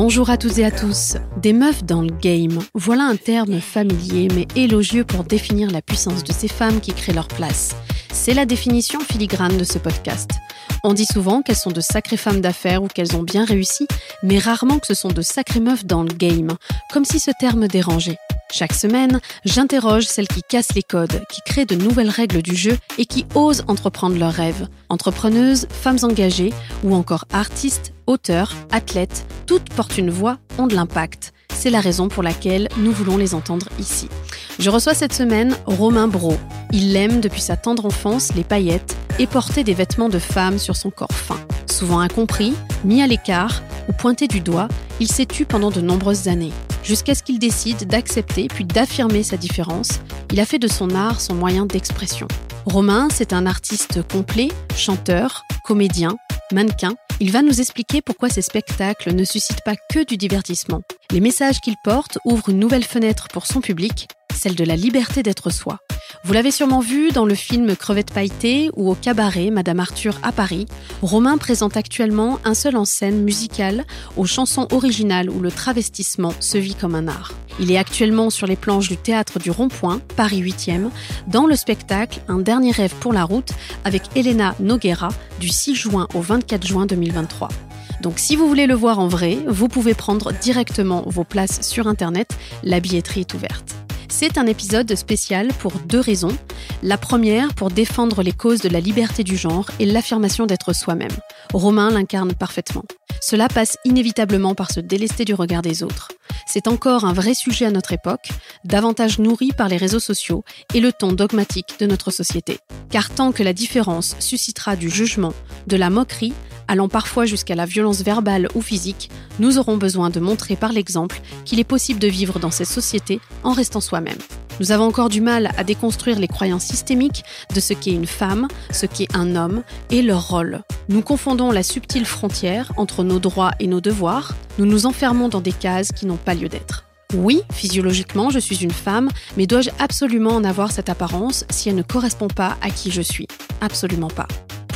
Bonjour à tous et à tous. Des meufs dans le game. Voilà un terme familier mais élogieux pour définir la puissance de ces femmes qui créent leur place. C'est la définition filigrane de ce podcast. On dit souvent qu'elles sont de sacrées femmes d'affaires ou qu'elles ont bien réussi, mais rarement que ce sont de sacrées meufs dans le game, comme si ce terme dérangeait. Chaque semaine, j'interroge celles qui cassent les codes, qui créent de nouvelles règles du jeu et qui osent entreprendre leurs rêves. Entrepreneuses, femmes engagées ou encore artistes, auteurs, athlètes, toutes portent une voix, ont de l'impact. C'est la raison pour laquelle nous voulons les entendre ici. Je reçois cette semaine Romain Bro. Il aime depuis sa tendre enfance les paillettes et porter des vêtements de femme sur son corps fin. Souvent incompris, mis à l'écart ou pointé du doigt, il s'est tu pendant de nombreuses années jusqu'à ce qu'il décide d'accepter puis d'affirmer sa différence. Il a fait de son art son moyen d'expression. Romain, c'est un artiste complet, chanteur, comédien, mannequin. Il va nous expliquer pourquoi ses spectacles ne suscitent pas que du divertissement. Les messages qu'il porte ouvrent une nouvelle fenêtre pour son public, celle de la liberté d'être soi. Vous l'avez sûrement vu dans le film Crevette pailletée ou au cabaret Madame Arthur à Paris. Romain présente actuellement un seul en scène musical aux chansons originales où le travestissement se vit comme un art. Il est actuellement sur les planches du théâtre du Rond-Point, Paris 8e, dans le spectacle Un dernier rêve pour la route avec Elena Noguera du 6 juin au 24 juin 2023. Donc si vous voulez le voir en vrai, vous pouvez prendre directement vos places sur Internet, la billetterie est ouverte. C'est un épisode spécial pour deux raisons. La première, pour défendre les causes de la liberté du genre et l'affirmation d'être soi-même. Romain l'incarne parfaitement. Cela passe inévitablement par se délester du regard des autres. C'est encore un vrai sujet à notre époque, davantage nourri par les réseaux sociaux et le ton dogmatique de notre société. Car tant que la différence suscitera du jugement, de la moquerie, allant parfois jusqu'à la violence verbale ou physique, nous aurons besoin de montrer par l'exemple qu'il est possible de vivre dans ces sociétés en restant soi-même. Nous avons encore du mal à déconstruire les croyances systémiques de ce qu'est une femme, ce qu'est un homme et leur rôle. Nous confondons la subtile frontière entre nos droits et nos devoirs, nous nous enfermons dans des cases qui n'ont pas lieu d'être. Oui, physiologiquement, je suis une femme, mais dois-je absolument en avoir cette apparence si elle ne correspond pas à qui je suis? Absolument pas.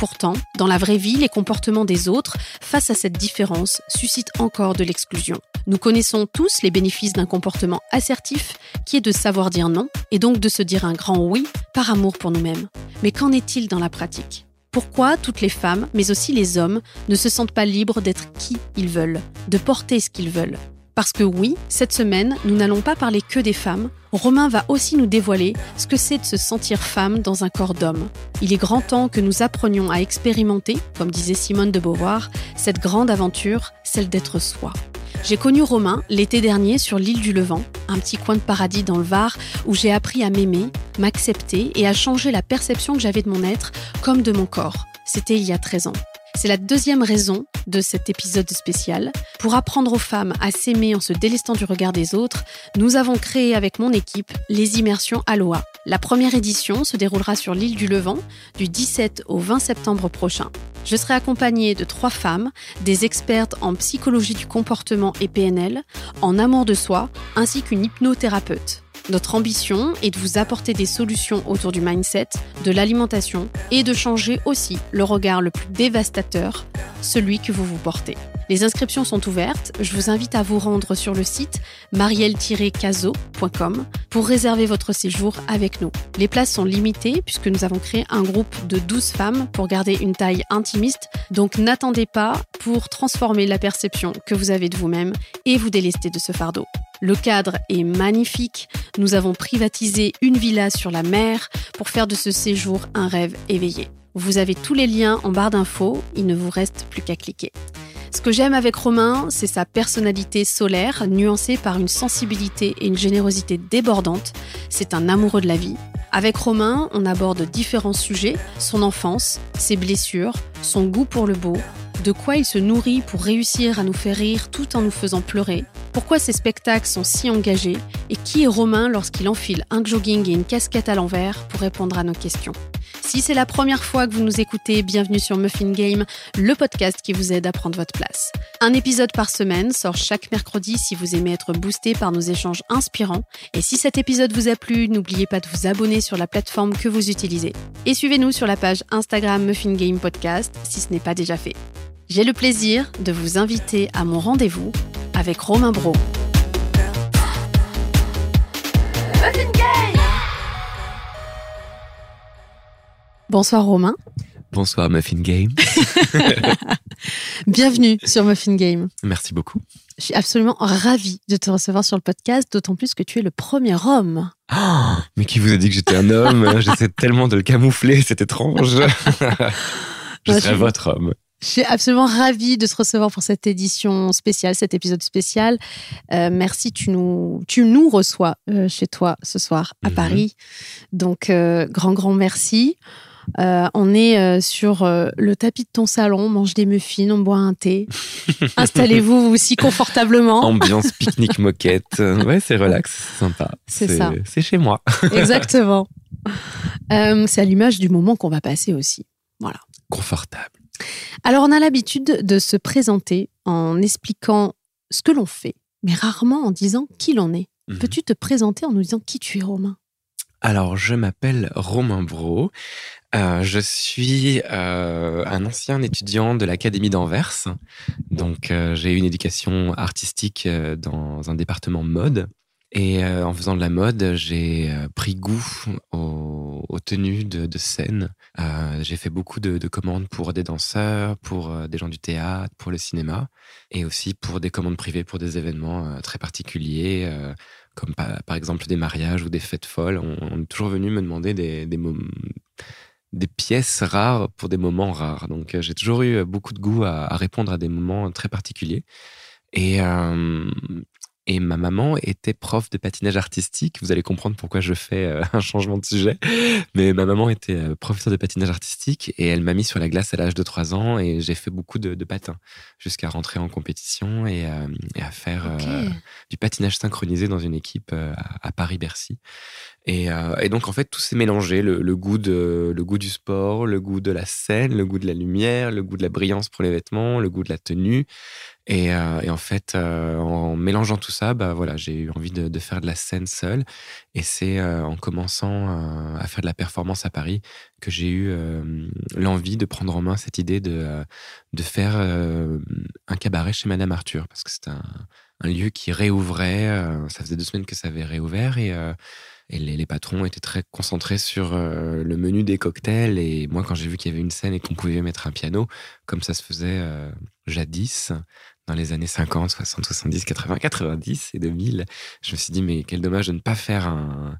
Pourtant, dans la vraie vie, les comportements des autres, face à cette différence, suscitent encore de l'exclusion. Nous connaissons tous les bénéfices d'un comportement assertif qui est de savoir dire non et donc de se dire un grand oui par amour pour nous-mêmes. Mais qu'en est-il dans la pratique? Pourquoi toutes les femmes, mais aussi les hommes, ne se sentent pas libres d'être qui ils veulent, de porter ce qu'ils veulent? Parce que oui, cette semaine, nous n'allons pas parler que des femmes, Romain va aussi nous dévoiler ce que c'est de se sentir femme dans un corps d'homme. Il est grand temps que nous apprenions à expérimenter, comme disait Simone de Beauvoir, cette grande aventure, celle d'être soi. J'ai connu Romain l'été dernier sur l'île du Levant, un petit coin de paradis dans le Var où j'ai appris à m'aimer, m'accepter et à changer la perception que j'avais de mon être comme de mon corps. C'était il y a 13 ans. C'est la deuxième raison de cet épisode spécial. Pour apprendre aux femmes à s'aimer en se délestant du regard des autres, nous avons créé avec mon équipe les immersions Aloha. La première édition se déroulera sur l'île du Levant du 17 au 20 septembre prochain. Je serai accompagnée de trois femmes, des expertes en psychologie du comportement et PNL, en amour de soi, ainsi qu'une hypnothérapeute. Notre ambition est de vous apporter des solutions autour du mindset, de l'alimentation et de changer aussi le regard le plus dévastateur, celui que vous vous portez. Les inscriptions sont ouvertes. Je vous invite à vous rendre sur le site marielle-caso.com pour réserver votre séjour avec nous. Les places sont limitées puisque nous avons créé un groupe de 12 femmes pour garder une taille intimiste. Donc n'attendez pas pour transformer la perception que vous avez de vous-même et vous délester de ce fardeau. Le cadre est magnifique. Nous avons privatisé une villa sur la mer pour faire de ce séjour un rêve éveillé. Vous avez tous les liens en barre d'infos, il ne vous reste plus qu'à cliquer. Ce que j'aime avec Romain, c'est sa personnalité solaire, nuancée par une sensibilité et une générosité débordante. C'est un amoureux de la vie. Avec Romain, on aborde différents sujets, son enfance, ses blessures, son goût pour le beau, de quoi il se nourrit pour réussir à nous faire rire tout en nous faisant pleurer, pourquoi ces spectacles sont si engagés et qui est Romain lorsqu'il enfile un jogging et une casquette à l'envers pour répondre à nos questions. Si c'est la première fois que vous nous écoutez, bienvenue sur Muffin Game, le podcast qui vous aide à prendre votre place. Un épisode par semaine sort chaque mercredi si vous aimez être boosté par nos échanges inspirants. Et si cet épisode vous a plu, n'oubliez pas de vous abonner sur la plateforme que vous utilisez. Et suivez-nous sur la page Instagram Muffin Game Podcast si ce n'est pas déjà fait. J'ai le plaisir de vous inviter à mon rendez-vous avec Romain Bro. Bonsoir Romain. Bonsoir Muffin Game. Bienvenue sur Muffin Game. Merci beaucoup. Je suis absolument ravie de te recevoir sur le podcast, d'autant plus que tu es le premier homme. Oh, mais qui vous a dit que j'étais un homme? J'essaie tellement de le camoufler, c'est étrange. je serai votre homme. Je suis absolument ravie de te recevoir pour cette édition spéciale, cet épisode spécial. Euh, merci, tu nous, tu nous reçois euh, chez toi ce soir à mhm. Paris. Donc, euh, grand, grand merci. Euh, on est euh, sur euh, le tapis de ton salon, on mange des muffins, on boit un thé. Installez-vous aussi confortablement. Ambiance pique-nique moquette. Ouais, c'est relax, c'est sympa. C'est ça. C'est chez moi. Exactement. c'est à l'image du moment qu'on va passer aussi. Voilà. Confortable. Alors, on a l'habitude de se présenter en expliquant ce que l'on fait, mais rarement en disant qui l'on est. Mhm. Peux-tu te présenter en nous disant qui tu es, Romain? Alors, je m'appelle Romain Bro. Euh, je suis euh, un ancien étudiant de l'Académie d'Anvers. Donc, euh, j'ai eu une éducation artistique dans un département mode. Et en faisant de la mode, j'ai pris goût aux, tenues de, scène. j'ai fait beaucoup de, de, commandes pour des danseurs, pour des gens du théâtre, pour le cinéma, et aussi pour des commandes privées pour des événements très particuliers comme par, exemple des mariages ou des fêtes folles. On, est toujours venu me demander des, des, pièces rares pour des moments rares. Donc euh, j'ai toujours eu beaucoup de goût à, à, répondre à des moments très particuliers. Et, euh, et ma maman était prof de patinage artistique. Vous allez comprendre pourquoi je fais euh, un changement de sujet. Mais ma maman était euh, professeure de patinage artistique et elle m'a mis sur la glace à l'âge de 3 ans et j'ai fait beaucoup de, de patins jusqu'à rentrer en compétition et, euh, et à faire du patinage synchronisé dans une équipe à, Paris-Bercy. Et, et, donc en fait tout s'est mélangé le, goût du sport, le goût de la scène, le goût de la lumière, le goût de la brillance pour les vêtements, le goût de la tenue et, euh, en fait, euh, en mélangeant tout ça, bah voilà, j'ai eu envie de, faire de la scène seule. Et c'est euh, en commençant à faire de la performance à Paris que j'ai eu l'envie de prendre en main cette idée de, de faire un cabaret chez Madame Arthur, parce que c'est un, un, lieu qui réouvrait. ça faisait deux semaines que ça avait réouvert et et les, patrons étaient très concentrés sur le menu des cocktails. Et moi, quand j'ai vu qu'il y avait une scène et qu'on pouvait mettre un piano, comme ça se faisait jadis, dans les années 50, 60, 70, 80, 90 et 2000, je me suis dit, mais quel dommage de ne pas faire un,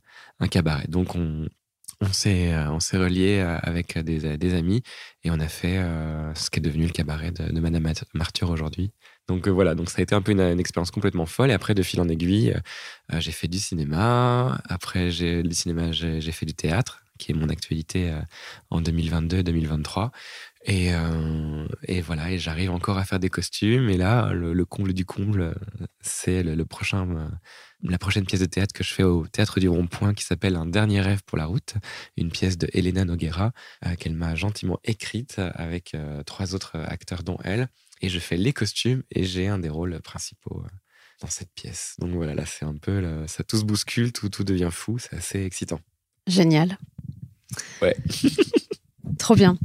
cabaret. Donc, on, s'est s'est relié avec des, amis et on a fait euh, ce qui est devenu le cabaret de, Madame Martyr aujourd'hui. Donc euh, voilà, donc ça a été un peu une, expérience complètement folle. Et après, de fil en aiguille, euh, j'ai fait du cinéma. Après, j'ai du cinéma, j'ai fait du théâtre, qui est mon actualité en 2022-2023. Et, euh, voilà, j'arrive encore à faire des costumes. Et là, le, comble du comble, c'est le, prochain, euh, la prochaine pièce de théâtre que je fais au théâtre du Rond-Point qui s'appelle Un dernier rêve pour la route, une pièce de Elena Noguera euh, qu'elle m'a gentiment écrite avec trois autres acteurs dont elle. Et je fais les costumes et j'ai un des rôles principaux dans cette pièce. Donc voilà, là c'est un peu, ça tout se bouscule, tout, tout devient fou, c'est assez excitant. Génial. Ouais. Trop bien.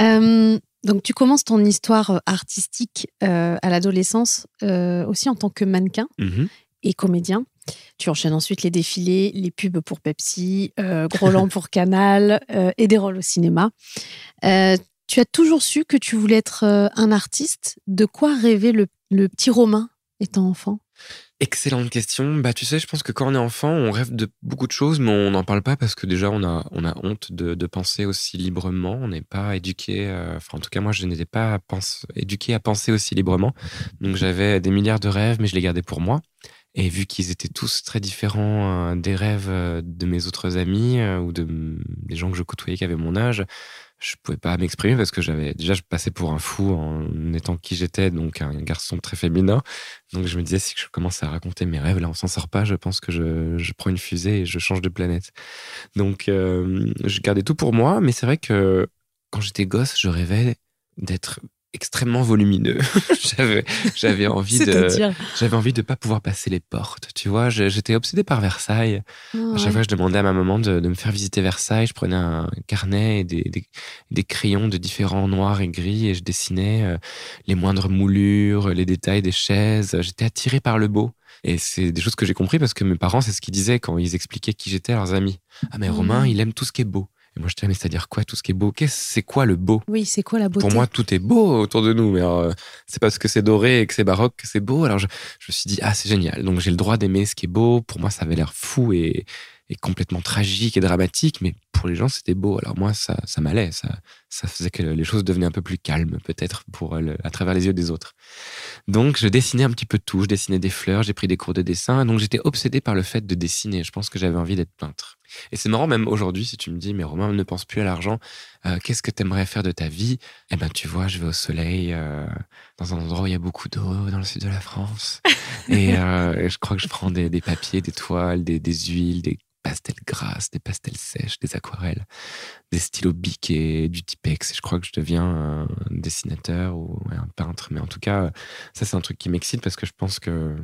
Euh, donc, tu commences ton histoire euh, artistique euh, à l'adolescence aussi en tant que mannequin mhm. et comédien. Tu enchaînes ensuite les défilés, les pubs pour Pepsi, Groland pour Canal et des rôles au cinéma. Tu as toujours su que tu voulais être un artiste. De quoi rêvait le, petit Romain étant enfant? Excellente question. Bah, tu sais, je pense que quand on est enfant, on rêve de beaucoup de choses, mais on n'en parle pas parce que déjà, on a, on a honte de, de penser aussi librement. On n'est pas éduqué, euh, en tout cas, moi, je n'étais pas éduqué à penser aussi librement. Donc, j'avais des milliards de rêves, mais je les gardais pour moi. Et vu qu'ils étaient tous très différents euh, des rêves euh, de mes autres amis ou de, des gens que je côtoyais qui avaient mon âge, je pouvais pas m'exprimer parce que j'avais déjà je passais pour un fou en étant qui j'étais donc un garçon très féminin. Donc je me disais si je commence à raconter mes rêves là on s'en sort pas je pense que je, je, prends une fusée et je change de planète. Donc euh, je gardais tout pour moi mais c'est vrai que quand j'étais gosse je rêvais d'être extrêmement volumineux. j'avais, j'avais envie de, j'avais envie de pas pouvoir passer les portes. Tu vois, j'étais obsédée par Versailles. à chaque fois, je demandais à ma maman de, de, me faire visiter Versailles. Je prenais un carnet et des, des, des, crayons de différents noirs et gris et je dessinais euh, les moindres moulures, les détails des chaises. J'étais attirée par le beau. Et c'est des choses que j'ai compris parce que mes parents, c'est ce qu'ils disaient quand ils expliquaient qui j'étais à leurs amis. Ah, mais Romain, il aime tout ce qui est beau. Et moi, je disais, mais c'est-à-dire quoi tout ce qui est beau? C'est quoi le beau? Oui, c'est quoi la beauté? Pour moi, tout est beau autour de nous. Mais euh, c'est parce que c'est doré et que c'est baroque que c'est beau. Alors, je, je me suis dit, ah, c'est génial. Donc, j'ai le droit d'aimer ce qui est beau. Pour moi, ça avait l'air fou et, complètement tragique et dramatique, mais pour les gens, c'était beau. Alors moi, ça, ça m'allait, ça, ça faisait que les choses devenaient un peu plus calmes, peut-être, pour à travers les yeux des autres. Donc, je dessinais un petit peu tout. Je dessinais des fleurs, j'ai pris des cours de dessin, donc j'étais obsédé par le fait de dessiner. Je pense que j'avais envie d'être peintre. Et c'est marrant, même aujourd'hui, si tu me dis, mais Romain, ne pense plus à l'argent, euh, qu'est-ce que tu aimerais faire de ta vie? Eh ben, tu vois, je vais au soleil, euh, dans un endroit où il y a beaucoup d'eau, dans le sud de la France. Euh, et, je crois que je prends des, papiers, des toiles, des, des huiles, des pastels grasses, des pastels sèches, des aquarelles, des stylos bic et du Tipex. je crois que je deviens un dessinateur ou un peintre. Mais en tout cas, ça, c'est un truc qui m'excite parce que je pense que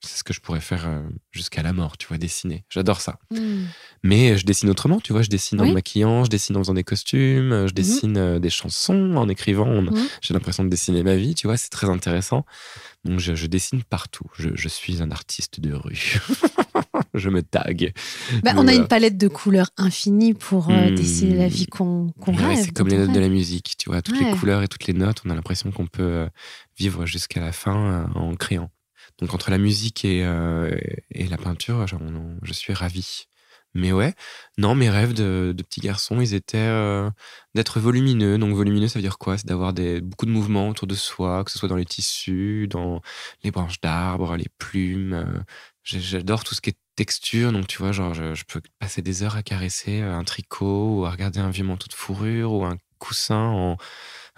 c'est ce que je pourrais faire euh, jusqu'à la mort, tu vois, dessiner. J'adore ça. Hmm. Mais je dessine autrement, tu vois, je dessine en maquillant, je dessine en faisant des costumes, je mhm. dessine euh, des chansons en écrivant. Mhm. J'ai l'impression de dessiner ma vie, tu vois, c'est très intéressant. Donc je, dessine partout. Je, suis un artiste de rue. je me tag. Bah, on a une palette de couleurs infinie pour euh, dessiner la vie qu'on rêve. C'est comme les notes de la musique, tu vois, toutes les couleurs et toutes les notes, on a l'impression qu'on peut vivre jusqu'à la fin en créant. Donc entre la musique et, euh, et la peinture, je suis ravi. Mais ouais, non, mes rêves de, de petit garçon, ils étaient euh, d'être volumineux. Donc volumineux, ça veut dire quoi? C'est d'avoir beaucoup de mouvements autour de soi, que ce soit dans les tissus, dans les branches d'arbres, les plumes. Euh. J'adore tout ce qui est texture. Donc tu vois, genre, je, je, peux passer des heures à caresser un tricot ou à regarder un vieux manteau de fourrure ou un coussin en,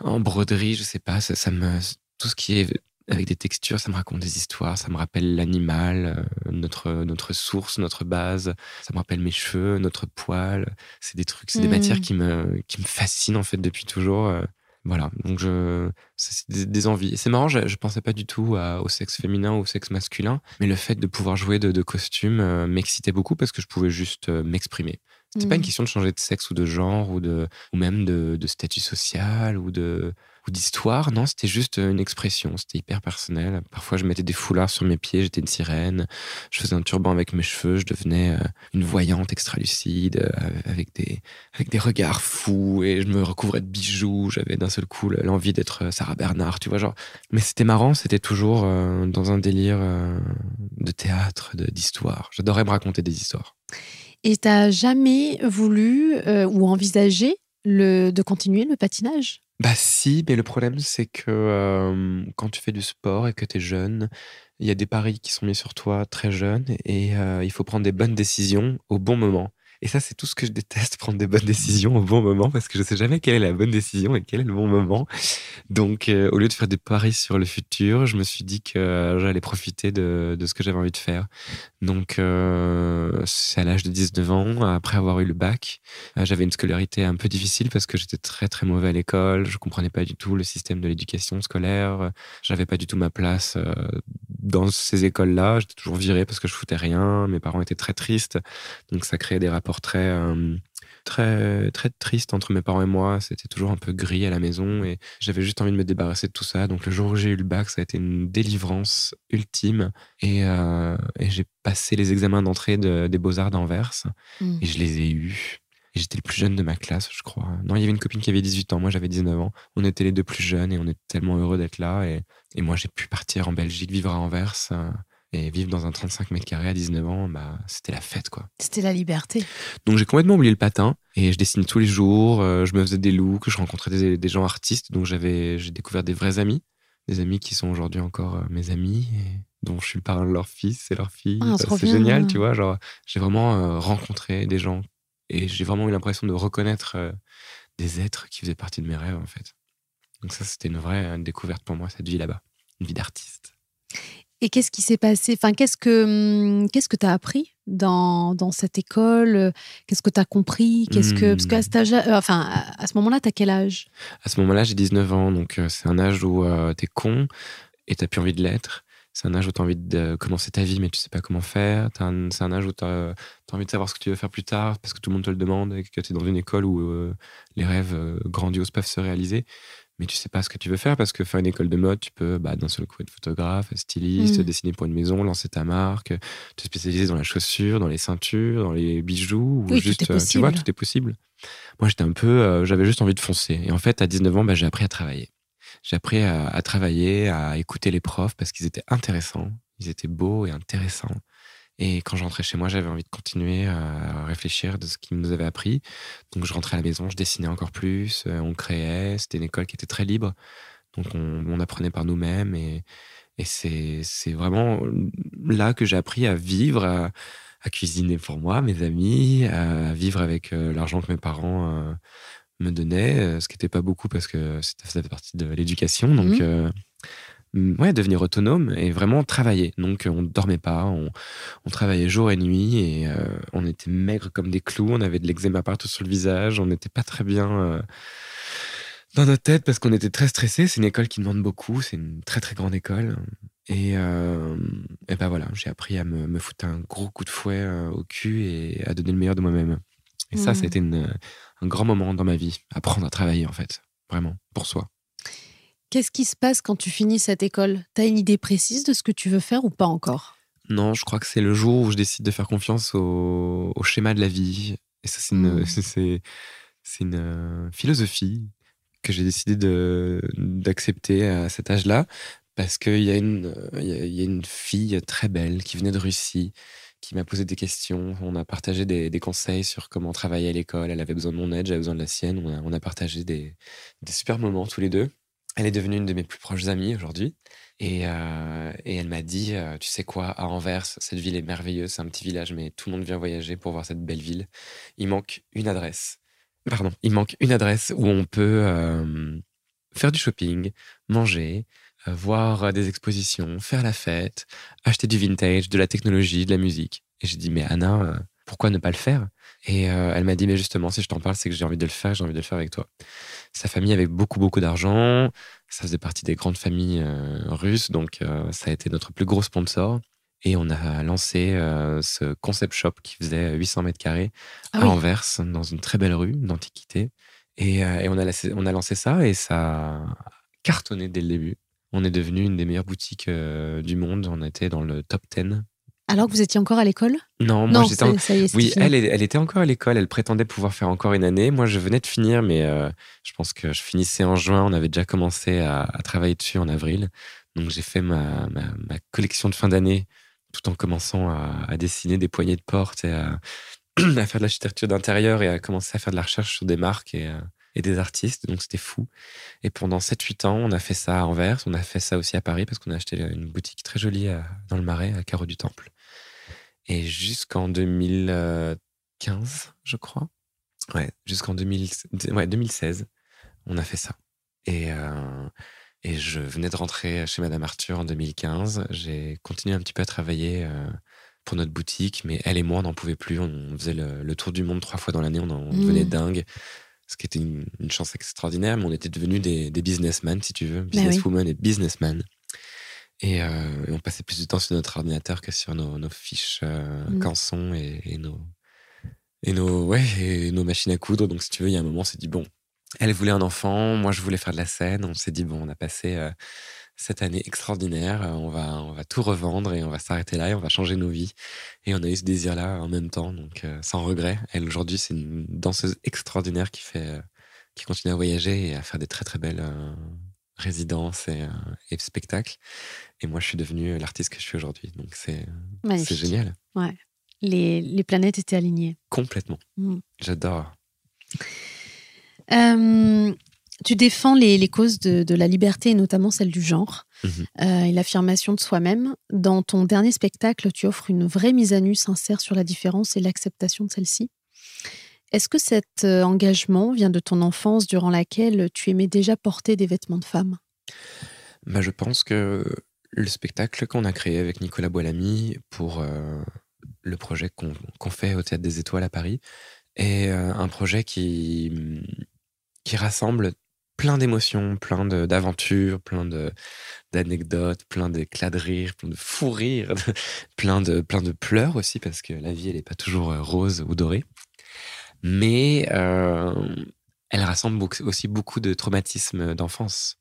en broderie, je sais pas. Ça, ça me, tout ce qui est avec des textures, ça me raconte des histoires, ça me rappelle l'animal, euh, notre, notre source, notre base, ça me rappelle mes cheveux, notre poil. C'est des trucs, c'est des matières mmh. qui me, qui me fascinent en fait depuis toujours. Euh. Voilà, donc je, c'est des, envies. c'est marrant, je, je pensais pas du tout au sexe féminin ou au sexe masculin, mais le fait de pouvoir jouer de, de costumes euh, m'excitait beaucoup parce que je pouvais juste m'exprimer. C'était pas une mmh. question de changer de sexe ou de genre ou de, ou même de, de statut social ou de, ou d'histoire. Non, c'était juste euh, une expression. C'était hyper personnel. Parfois, je mettais des foulards sur mes pieds, j'étais une sirène. Je faisais un turban avec mes cheveux, je devenais euh, une voyante extra-lucide euh, avec des, avec des regards fous et je me recouvrais de bijoux. J'avais d'un seul coup l'envie d'être Sarah Bernard, tu vois, genre. Mais c'était marrant, c'était toujours dans un délire de théâtre, d'histoire. J'adorais me raconter des histoires. Et t'as jamais voulu ou envisagé le, de continuer le patinage? Bah si, mais le problème c'est que quand tu fais du sport et que tu es jeune, il y a des paris qui sont mis sur toi très jeune et il faut prendre des bonnes décisions au bon moment. Et ça, c'est tout ce que je déteste, prendre des bonnes décisions au bon moment, parce que je sais jamais quelle est la bonne décision et quel est le bon moment. Donc, euh, au lieu de faire des paris sur le futur, je me suis dit que euh, j'allais profiter de, de, ce que j'avais envie de faire. Donc, euh, c'est à l'âge de 19 ans, après avoir eu le bac, j'avais une scolarité un peu difficile parce que j'étais très très mauvais à l'école, je comprenais pas du tout le système de l'éducation scolaire, j'avais pas du tout ma place dans ces écoles-là, j'étais toujours viré parce que je foutais rien, mes parents étaient très tristes, donc ça créait des rapports très, euh, très, très triste entre mes parents et moi. C'était toujours un peu gris à la maison et j'avais juste envie de me débarrasser de tout ça. Donc le jour où j'ai eu le bac, ça a été une délivrance ultime et, euh, j'ai passé les examens d'entrée des Beaux-Arts d'Anvers mmh. et je les ai eus. Et j'étais le plus jeune de ma classe, je crois. Non, il y avait une copine qui avait 18 ans, moi j'avais 19 ans. On était les deux plus jeunes et on était tellement heureux d'être là. Et, et moi j'ai pu partir en Belgique, vivre à Anvers. Et vivre dans un 35 mètres carrés à 19 ans, bah, c'était la fête, quoi. C'était la liberté. Donc j'ai complètement oublié le patin et je dessinais tous les jours. Euh, je me faisais des looks, je rencontrais des, gens artistes. Donc j'avais, j'ai découvert des vrais amis, des amis qui sont aujourd'hui encore euh, mes amis et dont je suis le parrain de leur fils et leur fille. Ah, c'est génial, tu vois. Genre, j'ai vraiment euh, rencontré des gens et j'ai vraiment eu l'impression de reconnaître des êtres qui faisaient partie de mes rêves, en fait. Donc ça, c'était une vraie découverte pour moi, cette vie là-bas, une vie d'artiste. Et qu'est-ce qui s'est passé? Enfin, qu'est-ce que hum, qu'est-ce que tu as appris dans, dans cette école? Qu'est-ce que tu as compris? Qu'est-ce que parce qu'à cet âge, euh, enfin, à ce moment-là, tu as quel âge? À ce moment-là, j'ai 19 ans, donc euh, c'est un âge où euh, tu es con et tu plus envie de l'être. C'est un âge où tu as envie de commencer ta vie, mais tu sais pas comment faire. C'est un âge où tu as, envie de savoir ce que tu veux faire plus tard parce que tout le monde te le demande et que tu es dans une école où les rêves grandioses peuvent se réaliser mais tu sais pas ce que tu veux faire parce que faire une école de mode, tu peux bah, d'un seul coup être photographe, styliste, mm. dessiner pour une maison, lancer ta marque, te spécialiser dans la chaussure, dans les ceintures, dans les bijoux, ou juste, euh, tu vois, tout est possible. Moi, j'étais un peu, euh, j'avais juste envie de foncer. Et en fait, à 19 ans, bah, j'ai appris à travailler. J'ai appris à, travailler, à écouter les profs parce qu'ils étaient intéressants, ils étaient beaux et intéressants. Et quand je rentrais chez moi, j'avais envie de continuer à réfléchir de ce qu'ils nous avaient appris. Donc je rentrais à la maison, je dessinais encore plus, euh, on créait. C'était une école qui était très libre. Donc on, apprenait par nous-mêmes. Et, et c'est vraiment là que j'ai appris à vivre, à, cuisiner pour moi, mes amis, à vivre avec euh, l'argent que mes parents euh, me donnaient, ce qui n'était pas beaucoup parce que ça faisait partie de l'éducation. Donc. Mmh ouais, devenir autonome et vraiment travailler. Donc, on ne dormait pas, on, travaillait jour et nuit et euh, on était maigre comme des clous, on avait de l'eczéma partout sur le visage, on n'était pas très bien euh, dans notre tête parce qu'on était très stressé. C'est une école qui demande beaucoup, c'est une très très grande école. Et, euh, et ben voilà, j'ai appris à me, foutre un gros coup de fouet au cul et à donner le meilleur de moi-même. Et ça, ça a mmh. été un grand moment dans ma vie, apprendre à travailler en fait, vraiment, pour soi. Qu'est-ce qui se passe quand tu finis cette école? T'as une idée précise de ce que tu veux faire ou pas encore? Non, je crois que c'est le jour où je décide de faire confiance au, schéma de la vie. Et ça, c'est une, mmh. une euh, philosophie que j'ai décidé d'accepter à cet âge-là. Parce qu'il y, a une, y a une fille très belle qui venait de Russie, qui m'a posé des questions. On a partagé des, conseils sur comment travailler à l'école. Elle avait besoin de mon aide, j'avais besoin de la sienne. On a, partagé des, des super moments tous les deux. Elle est devenue une de mes plus proches amies aujourd'hui. Et, euh, elle m'a dit, euh, tu sais quoi, à Anvers, cette ville est merveilleuse, c'est un petit village, mais tout le monde vient voyager pour voir cette belle ville. Il manque une adresse. Pardon, il manque une adresse où on peut euh, faire du shopping, manger, voir des expositions, faire la fête, acheter du vintage, de la technologie, de la musique. Et j'ai dit, mais Anna, pourquoi ne pas le faire Et elle m'a dit, mais justement, si je t'en parle, c'est que j'ai envie de le faire, j'ai envie de le faire avec toi. Sa famille avait beaucoup, beaucoup d'argent. Ça faisait partie des grandes familles euh, russes. Donc, euh, ça a été notre plus gros sponsor. Et on a lancé euh, ce concept shop qui faisait 800 mètres carrés ah à Anvers, dans une très belle rue d'Antiquité. Et, on, a lancé, on a lancé ça et ça a cartonné dès le début. On est devenu une des meilleures boutiques du monde. On était dans le top 10 alors que vous étiez encore à l'école? Non, moi j'étais. En... oui, elle, elle était encore à l'école. Elle prétendait pouvoir faire encore une année. Moi, je venais de finir, mais euh, je pense que je finissais en juin. On avait déjà commencé à, travailler dessus en avril. Donc j'ai fait ma, ma, collection de fin d'année tout en commençant à, dessiner des poignées de porte et à, à faire de l'architecture d'intérieur et à commencer à faire de la recherche sur des marques et, euh, et des artistes. Donc c'était fou. Et pendant 7-8 ans, on a fait ça à Anvers. On a fait ça aussi à Paris parce qu'on a acheté une boutique très jolie dans le Marais, à Carreau du Temple. Et jusqu'en 2015, je crois. Ouais, jusqu'en 2016, on a fait ça. Et, euh, et je venais de rentrer chez Madame Arthur en 2015. J'ai continué un petit peu à travailler euh, pour notre boutique, mais elle et moi, on n'en pouvait plus. On faisait le, tour du monde trois fois dans l'année, on en devenait mmh. dingue. Ce qui était une, chance extraordinaire, mais on était devenus des, des businessmen, si tu veux, bah businesswomen et businessmen. Euh, et, on passait plus de temps sur notre ordinateur que sur nos, fiches euh, mmh. cançons et, nos, et, nos, ouais, et nos machines à coudre. Donc, si tu veux, il y a un moment, on s'est dit, bon, elle voulait un enfant, moi je voulais faire de la scène. On s'est dit, bon, on a passé euh, cette année extraordinaire, on va, on va tout revendre et on va s'arrêter là et on va changer nos vies. Et on a eu ce désir-là en même temps, donc sans regret. Elle, aujourd'hui, c'est une danseuse extraordinaire qui fait, qui continue à voyager et à faire des très très belles résidence et, euh, spectacle. Et moi, je suis devenu l'artiste que je suis aujourd'hui. Donc, c'est génial. Ouais. Les, les, planètes étaient alignées. Complètement. Mm. J'adore. tu défends les, les causes de, de, la liberté et notamment celle du genre mmh euh, et l'affirmation de soi-même. Dans ton dernier spectacle, tu offres une vraie mise à nu sincère sur la différence et l'acceptation de celle-ci. Est-ce que cet euh, engagement vient de ton enfance durant laquelle tu aimais déjà porter des vêtements de femme? Bah, Je pense que le spectacle qu'on a créé avec Nicolas Boilamy pour le projet qu'on fait au Théâtre des Étoiles à Paris est un projet qui, qui rassemble plein d'émotions, plein d'aventures, plein d'anecdotes, plein d'éclats de rire, plein de fous rires, plein, de, plein de pleurs aussi, parce que la vie, elle n'est pas toujours euh, rose ou dorée. Mais euh, elle rassemble aussi beaucoup de traumatismes d'enfance.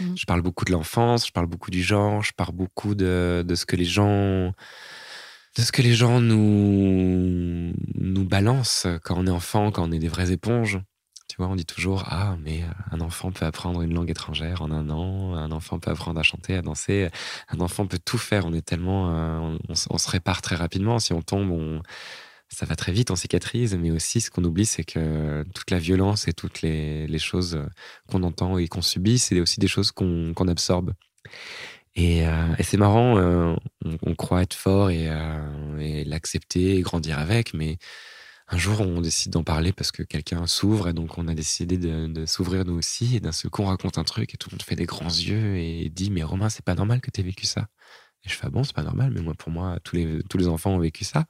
Mmh. Je parle beaucoup de l'enfance, je parle beaucoup du genre, je parle beaucoup de, de, ce que les gens de ce que les gens nous nous balancent quand on est enfant, quand on est des vraies éponges. Tu vois, on dit toujours Ah, mais euh, un enfant peut apprendre une langue étrangère en un an, un enfant peut apprendre à chanter, à danser, un enfant peut tout faire. On est tellement. Euh, on, se répare très rapidement. Si on tombe, on, ça va très vite, on cicatrise. Mais aussi, ce qu'on oublie, c'est que toute la violence et toutes les, choses qu'on entend et qu'on subit, c'est aussi des choses qu'on absorbe. Et, euh, et c'est marrant, on, croit être fort et, et l'accepter et grandir avec, mais un jour, on décide d'en parler parce que quelqu'un s'ouvre et donc on a décidé de, s'ouvrir nous aussi. Et d'un seul coup, on raconte un truc et tout le monde fait des grands yeux et dit Mais Romain, c'est pas normal que tu aies vécu ça. Et je fais ah Bon, c'est pas normal, mais moi, pour moi, tous les enfants ont vécu ça.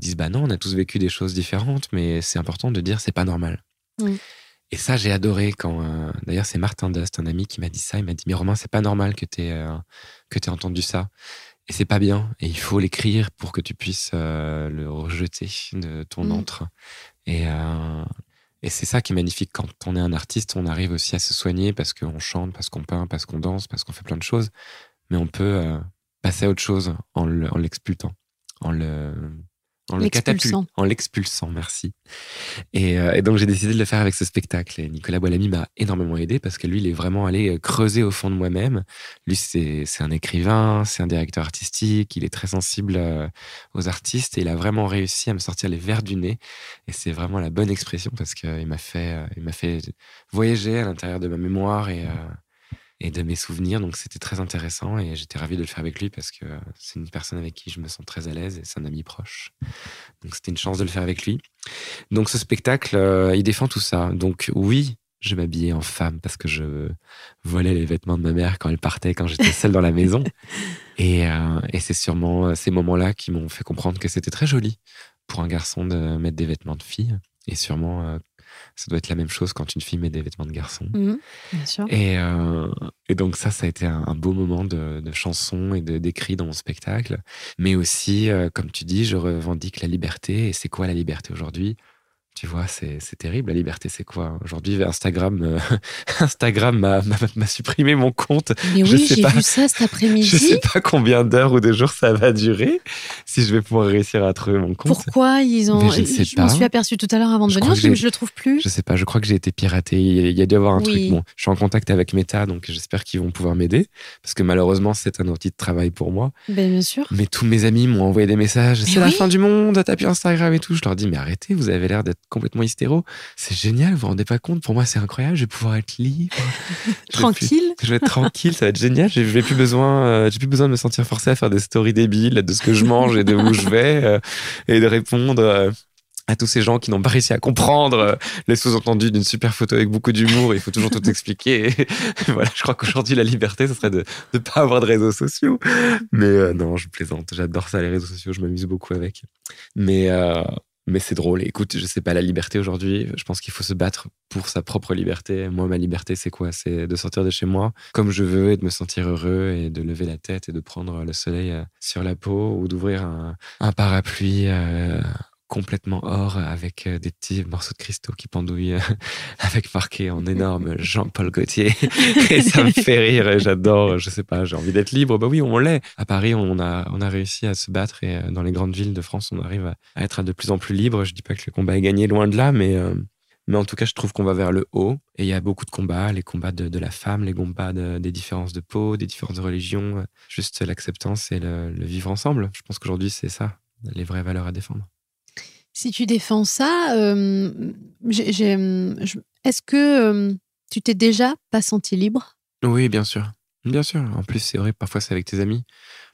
Ils disent Bah non, on a tous vécu des choses différentes, mais c'est important de dire C'est pas normal. Et ça, j'ai adoré quand. Euh, d'ailleurs, c'est Martin Dust, un ami, qui m'a dit ça. Il m'a dit Mais Romain, c'est pas normal que tu euh, aies entendu ça. Et c'est pas bien. Et il faut l'écrire pour que tu puisses euh, le rejeter de ton mmh. entre. Et, euh, et c'est ça qui est magnifique. Quand on est un artiste, on arrive aussi à se soigner parce qu'on chante, parce qu'on peint, parce qu'on danse, parce qu'on fait plein de choses. Mais on peut passer à autre chose en l'expultant, en le, en l'expulsant. En l'expulsant, merci. Euh, et, donc j'ai décidé de le faire avec ce spectacle. Et Nicolas Boilamy m'a énormément aidé parce que lui, il est vraiment allé euh, creuser au fond de moi-même. Lui, c'est un écrivain, c'est un directeur artistique, il est très sensible euh, aux artistes et il a vraiment réussi à me sortir les verres du nez. Et c'est vraiment la bonne expression parce qu'il m'a fait, il m'a fait voyager à l'intérieur de ma mémoire et et de mes souvenirs. Donc c'était très intéressant et j'étais ravi de le faire avec lui parce que c'est une personne avec qui je me sens très à l'aise et c'est un ami proche. Donc c'était une chance de le faire avec lui. Donc ce spectacle, euh, il défend tout ça. Donc oui, je m'habillais en femme parce que je volais les vêtements de ma mère quand elle partait, quand j'étais seule dans la maison. Et, euh, et c'est sûrement euh, ces moments-là qui m'ont fait comprendre que c'était très joli pour un garçon de mettre des vêtements de fille. Et sûrement ça doit être la même chose quand une fille met des vêtements de garçon. Mhm, bien sûr. Et, euh, et, donc ça, ça a été un, beau moment de, de chanson et d'écrit dans mon spectacle. Mais aussi, euh, comme tu dis, je revendique la liberté. Et c'est quoi la liberté aujourd'hui? Tu vois, c'est terrible. La liberté, c'est quoi? Aujourd'hui, Instagram, euh, Instagram m'a supprimé mon compte. Mais oui, j'ai vu ça cet après-midi. Je sais pas combien d'heures ou de jours ça va durer, si je vais pouvoir réussir à trouver mon compte. Pourquoi ils ont Je, je m'en suis aperçu tout à l'heure avant de venir, je, je le trouve plus. Je sais pas. Je crois que j'ai été piraté. Il y a dû y avoir un truc. Bon, je suis en contact avec Meta, donc j'espère qu'ils vont pouvoir m'aider, parce que malheureusement, c'est un outil de travail pour moi. Ben, bien sûr. Mais tous mes amis m'ont envoyé des messages. C'est la fin du monde. T'as plus Instagram et tout. Je leur dis mais arrêtez, vous avez l'air d'être complètement hystéro. C'est génial, vous vous rendez pas compte Pour moi, c'est incroyable. Je vais pouvoir être libre. tranquille. je vais être tranquille, ça va être génial. Je n'ai plus besoin, euh, j'ai plus besoin de me sentir forcé à faire des stories débiles de ce que je mange et de où je vais euh, et de répondre. Euh, à tous ces gens qui n'ont pas réussi à comprendre les sous-entendus d'une super photo avec beaucoup d'humour, il faut toujours tout expliquer. voilà, je crois qu'aujourd'hui, la liberté, ce serait de ne pas avoir de réseaux sociaux. Mais non, je plaisante. J'adore ça, les réseaux sociaux. Je m'amuse beaucoup avec. Mais, mais c'est drôle. Écoute, je sais pas, la liberté aujourd'hui, je pense qu'il faut se battre pour sa propre liberté. Moi, ma liberté, c'est quoi? C'est de sortir de chez moi comme je veux et de me sentir heureux et de lever la tête et de prendre le soleil euh, sur la peau ou d'ouvrir un, parapluie euh, complètement or avec euh, des petits morceaux de cristaux qui pendouillent euh, avec marqué en énorme Jean-Paul Gaultier et ça me fait rire j'adore je sais pas j'ai envie d'être libre bah oui on l'est à Paris on a on a réussi à se battre et euh, dans les grandes villes de France on arrive à être de plus en plus libre je dis pas que le combat est gagné loin de là mais mais en tout cas, je trouve qu'on va vers le haut. Et il y a beaucoup de combats, les combats de, la femme, les combats des différences de peau, des différences de religion, juste l'acceptance et le vivre ensemble. Je pense qu'aujourd'hui, c'est ça, les vraies valeurs à défendre. Si tu défends ça, euh, est-ce que euh, tu t'es déjà pas senti libre? Oui, bien sûr. Bien sûr. En plus, c'est vrai, parfois c'est avec tes amis,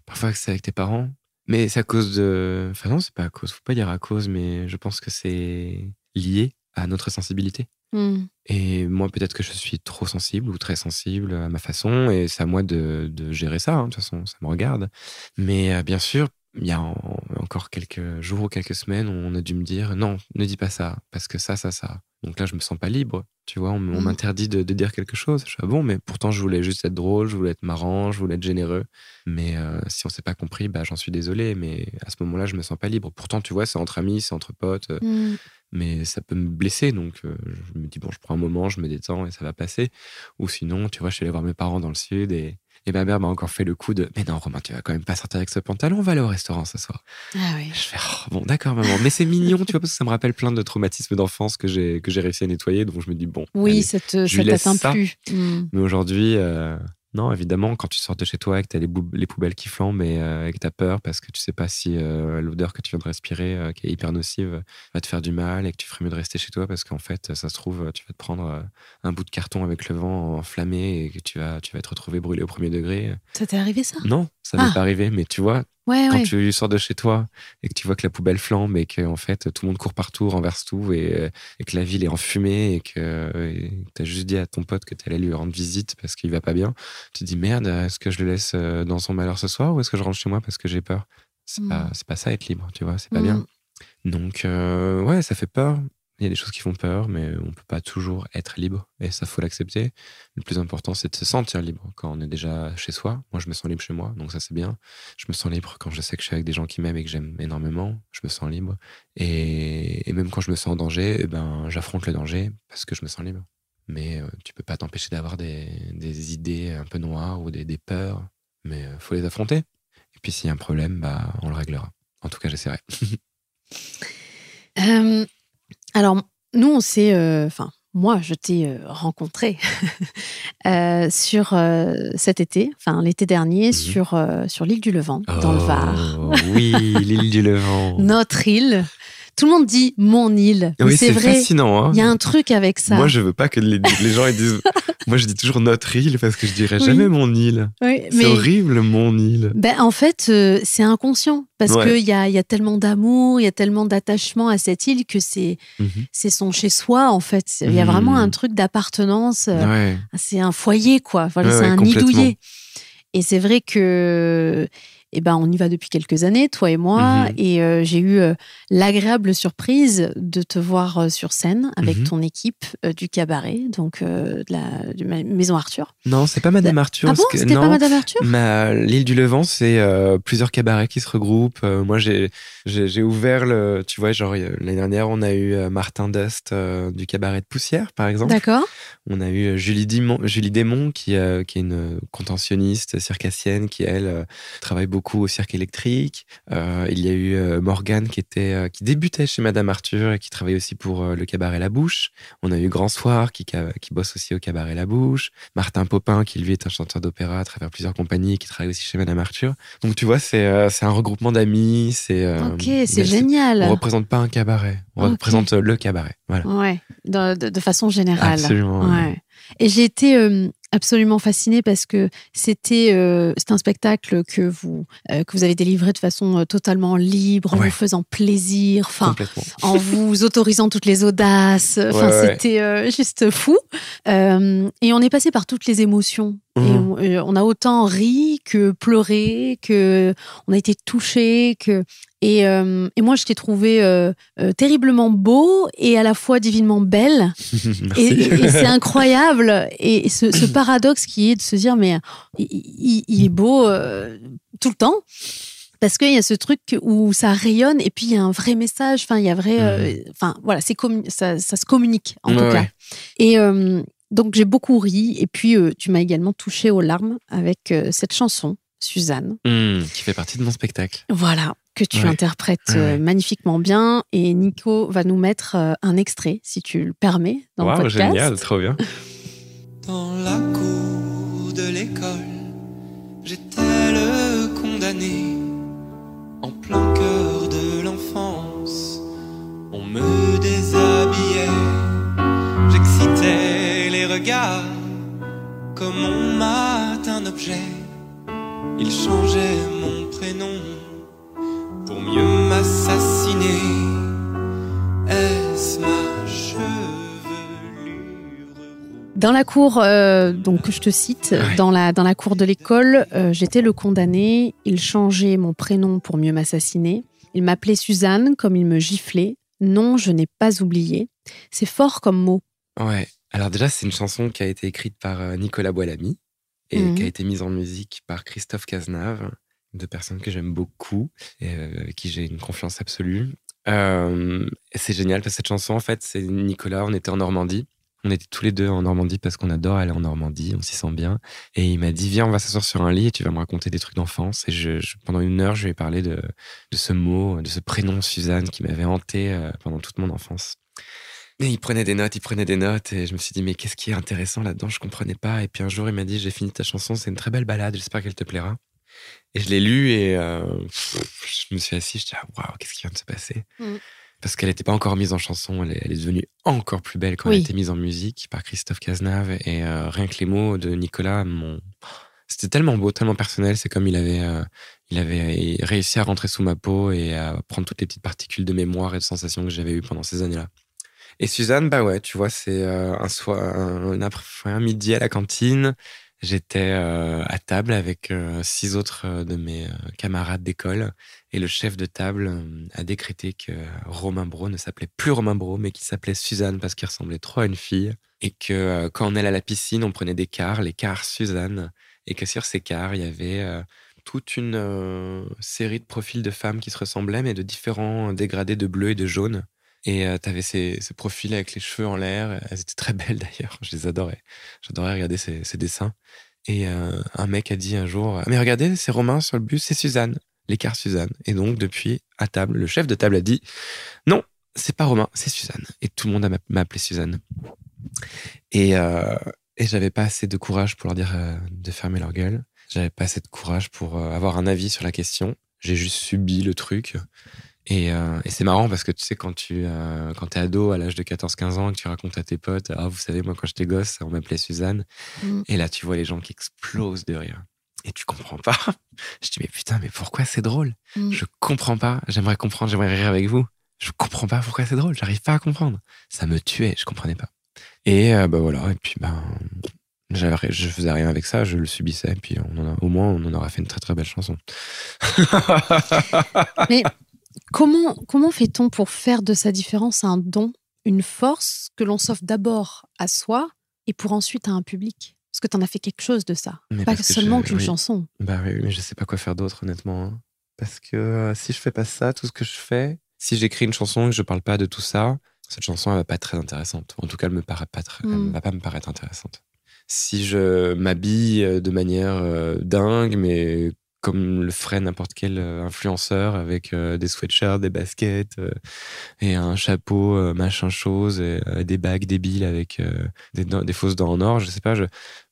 parfois c'est avec tes parents. Mais c'est à cause de. Enfin, non, c'est pas à cause. Faut pas dire à cause, mais je pense que c'est lié à notre sensibilité. Hmm. Et moi, peut-être que je suis trop sensible ou très sensible à ma façon, et c'est à moi de, de gérer ça. hein. De toute façon, ça me regarde. Mais euh, bien sûr, il y a en- encore quelques jours ou quelques semaines, on a dû me dire non, ne dis pas ça, parce que ça, ça, ça. Donc là, je me sens pas libre. Tu vois, on, m- on Mm. m'interdit de, de dire quelque chose. Je suis ah bon, mais pourtant, je voulais juste être drôle, je voulais être marrant, je voulais être généreux. Mais euh, si on s'est pas compris, bah, j'en suis désolé. Mais à ce moment-là, je me sens pas libre. Pourtant, tu vois, c'est entre amis, c'est entre potes. euh, Hmm. mais ça peut me blesser. Donc, euh, je me dis, bon, je prends un moment, je me détends et ça va passer. Ou sinon, tu vois, je suis allé voir mes parents dans le sud et, et ma mère m'a encore fait le coup de, mais non, Romain, tu vas quand même pas sortir avec ce pantalon, on va aller au restaurant ce soir. Ah oui. Je fais, oh, bon, d'accord, maman, mais c'est mignon, tu vois, parce que ça me rappelle plein de traumatismes d'enfance que j'ai, que j'ai réussi à nettoyer. Donc, je me dis, bon. Oui, allez. ça te- je ça t'atteint plus. Hmm. Mais aujourd'hui, euh, non, évidemment, quand tu sors de chez toi et que tu as les, poubelles qui flambent et, euh, et que tu as peur parce que tu sais pas si euh, l'odeur que tu viens de respirer, euh, qui est hyper nocive, va te faire du mal et que tu ferais mieux de rester chez toi parce qu'en fait, ça se trouve, tu vas te prendre un bout de carton avec le vent enflammé et que tu vas, tu vas te retrouver brûlé au premier degré. Ça t'est arrivé ça? Non, ça m'est Ah. pas arrivé, mais tu vois, Ouais, quand ouais. tu sors de chez toi et que tu vois que la poubelle flambe et que en fait tout le monde court partout, renverse tout et, euh, et que la ville est en fumée et que tu as juste dit à ton pote que tu allais lui rendre visite parce qu'il va pas bien, tu te dis merde, est-ce que je le laisse euh, dans son malheur ce soir ou est-ce que je rentre chez moi parce que j'ai peur? C'est pas c'est pas ça être libre, tu vois, c'est pas Hmm. bien. Donc euh, ouais, ça fait peur. Il y a des choses qui font peur, mais on peut pas toujours être libre et ça faut l'accepter. Le plus important, c'est de se sentir libre quand on est déjà chez soi. Moi, je me sens libre chez moi, donc ça c'est bien. Je me sens libre quand je sais que je suis avec des gens qui m'aiment et que j'aime énormément. Je me sens libre. Et, même quand je me sens en danger, eh ben, j'affronte le danger parce que je me sens libre. Mais euh, tu peux pas t'empêcher d'avoir des, des idées un peu noires ou des, des peurs, mais il faut les affronter. Et puis s'il y a un problème, bah, on le réglera. En tout cas, j'essaierai. Euh, alors, nous, on s'est. euh, Enfin, moi, je t'ai euh, rencontré euh, sur euh, cet été, enfin l'été dernier, Mhm. sur, sur l'île du Levant, dans le Var. Oh, Oui, l'île du Levant. Notre île. Tout le monde dit mon île. oui, c'est vrai. fascinant. Hein. Il y a un truc avec ça. Moi, je veux pas que les, les gens ils disent. Moi, je dis toujours notre île parce que je dirais Oui. jamais mon île. Oui, C'est mais horrible, mon île. ben, en fait, euh, c'est inconscient parce Ouais. qu'il y a, il y a tellement d'amour, il y a tellement d'attachement à cette île que c'est Mhm. c'est son chez soi en fait. Il y a vraiment un truc d'appartenance. euh, Ouais. c'est un foyer quoi. Voilà, Ouais, c'est un nid douillet. Et c'est vrai que eh ben, on y va depuis quelques années, toi et moi, Mhm. et euh, j'ai eu euh, l'agréable surprise de te voir euh, sur scène avec Mhm. ton équipe du cabaret, donc de la de Maison Arthur. Non, c'est pas Madame Arthur. ah bon, c'était pas. Madame Arthur? L'île du Levant, c'est plusieurs cabarets qui se regroupent. Moi, j'ai ouvert le. Tu vois, genre, l'année dernière, on a eu Martin Dust du cabaret de Poussière, par exemple. D'accord. On a eu Julie, Dimon, Julie Démon, qui, qui est une contentionniste circassienne, qui, elle, travaille beaucoup au cirque électrique. Euh, il y a eu euh, Morgane, qui, était, euh, qui débutait chez Madame Arthur et qui travaille aussi pour le cabaret La Bouche. On a eu Grand Soir, qui, qui bosse aussi au cabaret La Bouche. Martin Popin, qui lui est un chanteur d'opéra à travers plusieurs compagnies et qui travaille aussi chez Madame Arthur. Donc, tu vois, c'est un regroupement d'amis. C'est ok, c'est génial. On représente pas un cabaret, on représente le cabaret. Voilà. Ouais, de, de- de façon générale. Absolument. ouais. Ouais. Et j'ai été euh, absolument fascinée parce que c'était euh, c'est un spectacle que vous euh, que vous avez délivré de façon euh, totalement libre, en Ouais. vous faisant plaisir, enfin en vous autorisant toutes les audaces. Enfin, Ouais, ouais. c'était euh, juste fou. Et on est passé par toutes les émotions. Et Mhm. on, on a autant ri que pleuré, que on a été touché, que et, euh, et moi je t'ai trouvé euh, euh, terriblement beau et à la fois divinement belle. Et, c'est incroyable. Et ce, ce paradoxe qui est de se dire, mais il, est beau tout le temps. Parce qu'il y a ce truc où ça rayonne et puis il y a un vrai message. Enfin, il y a vrai. euh, Enfin, voilà, c'est ça, ça se communique en tout Ouais, cas. ouais. Et donc j'ai beaucoup ri. Et puis tu m'as également touché aux larmes avec cette chanson, Suzanne. Hmm, qui fait partie de mon spectacle. Voilà, que tu Ouais. interprètes Ouais, euh, magnifiquement bien. Et Nico va nous mettre euh, un extrait, si tu le permets, dans le Waouh, podcast. génial, trop bien. Dans la cour de l'école, j'étais le condamné. En plein cœur de l'enfance, on me déshabillait. J'excitais les regards comme on mate un objet. Il changeait mon prénom Dans la cour, euh, donc je te cite, dans, la, dans la cour de l'école, euh, j'étais le condamné. Il changeait mon prénom pour mieux m'assassiner. Il m'appelait Suzanne comme il me giflait. Non, je n'ai pas oublié. C'est fort comme mot. Ouais. Alors déjà, c'est une chanson qui a été écrite par euh, Nicolas Boilamy et Mhm. qui a été mise en musique par Christophe Cazenave, deux personnes que j'aime beaucoup et avec qui j'ai une confiance absolue. Euh, c'est génial parce que cette chanson, en fait, c'est Nicolas. On était en Normandie. On était tous les deux en Normandie parce qu'on adore aller en Normandie, on s'y sent bien. Et il m'a dit Viens, on va s'asseoir sur un lit et tu vas me raconter des trucs d'enfance. Et je, pendant une heure, je lui ai parlé de, ce mot, de ce prénom Suzanne qui m'avait hanté euh, pendant toute mon enfance. Et il prenait des notes, il prenait des notes, et je me suis dit, mais qu'est-ce qui est intéressant là-dedans? Je comprenais pas. Et puis un jour, il m'a dit, j'ai fini ta chanson, c'est une très belle balade, j'espère qu'elle te plaira. Et je l'ai lue et euh, je me suis assis, je dis, ah, waouh, qu'est-ce qui vient de se passer? Mm. Parce qu'elle n'était pas encore mise en chanson, elle est, elle est devenue encore plus belle quand Oui. elle a été mise en musique par Christophe Cazenave. Et euh, rien que les mots de Nicolas, c'était tellement beau, tellement personnel. C'est comme il avait, euh, il avait réussi à rentrer sous ma peau et à prendre toutes les petites particules de mémoire et de sensations que j'avais eues pendant ces années-là. Et Suzanne, bah ouais, tu vois, c'est euh, un soir, un, un un midi à la cantine. J'étais à table avec six autres de mes camarades d'école et le chef de table euh, a décrété que Romain Bro ne s'appelait plus Romain Bro, mais qu'il s'appelait Suzanne parce qu'il ressemblait trop à une fille et que euh, quand on allait à la piscine, on prenait des quarts, les quarts Suzanne, et que sur ces quarts, il y avait euh, toute une série de profils de femmes qui se ressemblaient, mais de différents dégradés de bleu et de jaune. Et tu avais ces, profils avec les cheveux en l'air. Elles étaient très belles d'ailleurs. Je les adorais. J'adorais regarder ces, ces dessins. Et un mec a dit un jour Mais regardez, c'est Romain sur le bus, c'est Suzanne, l'écart Suzanne. Et donc, depuis, à table, le chef de table a dit Non, c'est pas Romain, c'est Suzanne. Et tout le monde a m'a- appelé Suzanne. Et, euh, et j'avais pas assez de courage pour leur dire euh, de fermer leur gueule. J'avais pas assez de courage pour euh, avoir un avis sur la question. J'ai juste subi le truc. Et, et c'est marrant parce que tu sais, quand tu quand es ado à l'âge de 14-15 ans et que tu racontes à tes potes, ah, vous savez, moi, quand j'étais gosse, on m'appelait Suzanne. Mm. Et là, tu vois les gens qui explosent de rire. Et tu comprends pas. Je dis, mais putain, mais pourquoi c'est drôle? Mm. Je comprends pas. J'aimerais comprendre, j'aimerais rire avec vous. Je comprends pas pourquoi c'est drôle. J'arrive pas à comprendre. Ça me tuait, je comprenais pas. Et euh, bah voilà, et puis ben. j'avais- Je faisais rien avec ça, je le subissais, et puis on en a, au moins on en aura fait une très très belle chanson. Mais comment, comment fait-on pour faire de sa différence un don, une force que l'on s'offre d'abord à soi et pour ensuite à un public? Parce que tu en as fait quelque chose de ça. Mais pas seulement qu'une oui. chanson. Bah oui, mais je sais pas quoi faire d'autre, honnêtement. hein. Parce que euh, si je fais pas ça, tout ce que je fais, si j'écris une chanson et que je parle pas de tout ça, cette chanson, elle va pas être très intéressante. En tout cas, elle me paraît pas très, elle Mm. va pas me paraître intéressante. Si je m'habille euh, de manière euh, dingue, mais comme le ferait n'importe quel euh, influenceur avec euh, des sweatshirts, des baskets euh, et un chapeau machin chose, et, des bagues débiles avec des, des fausses dents en or, je sais pas, je,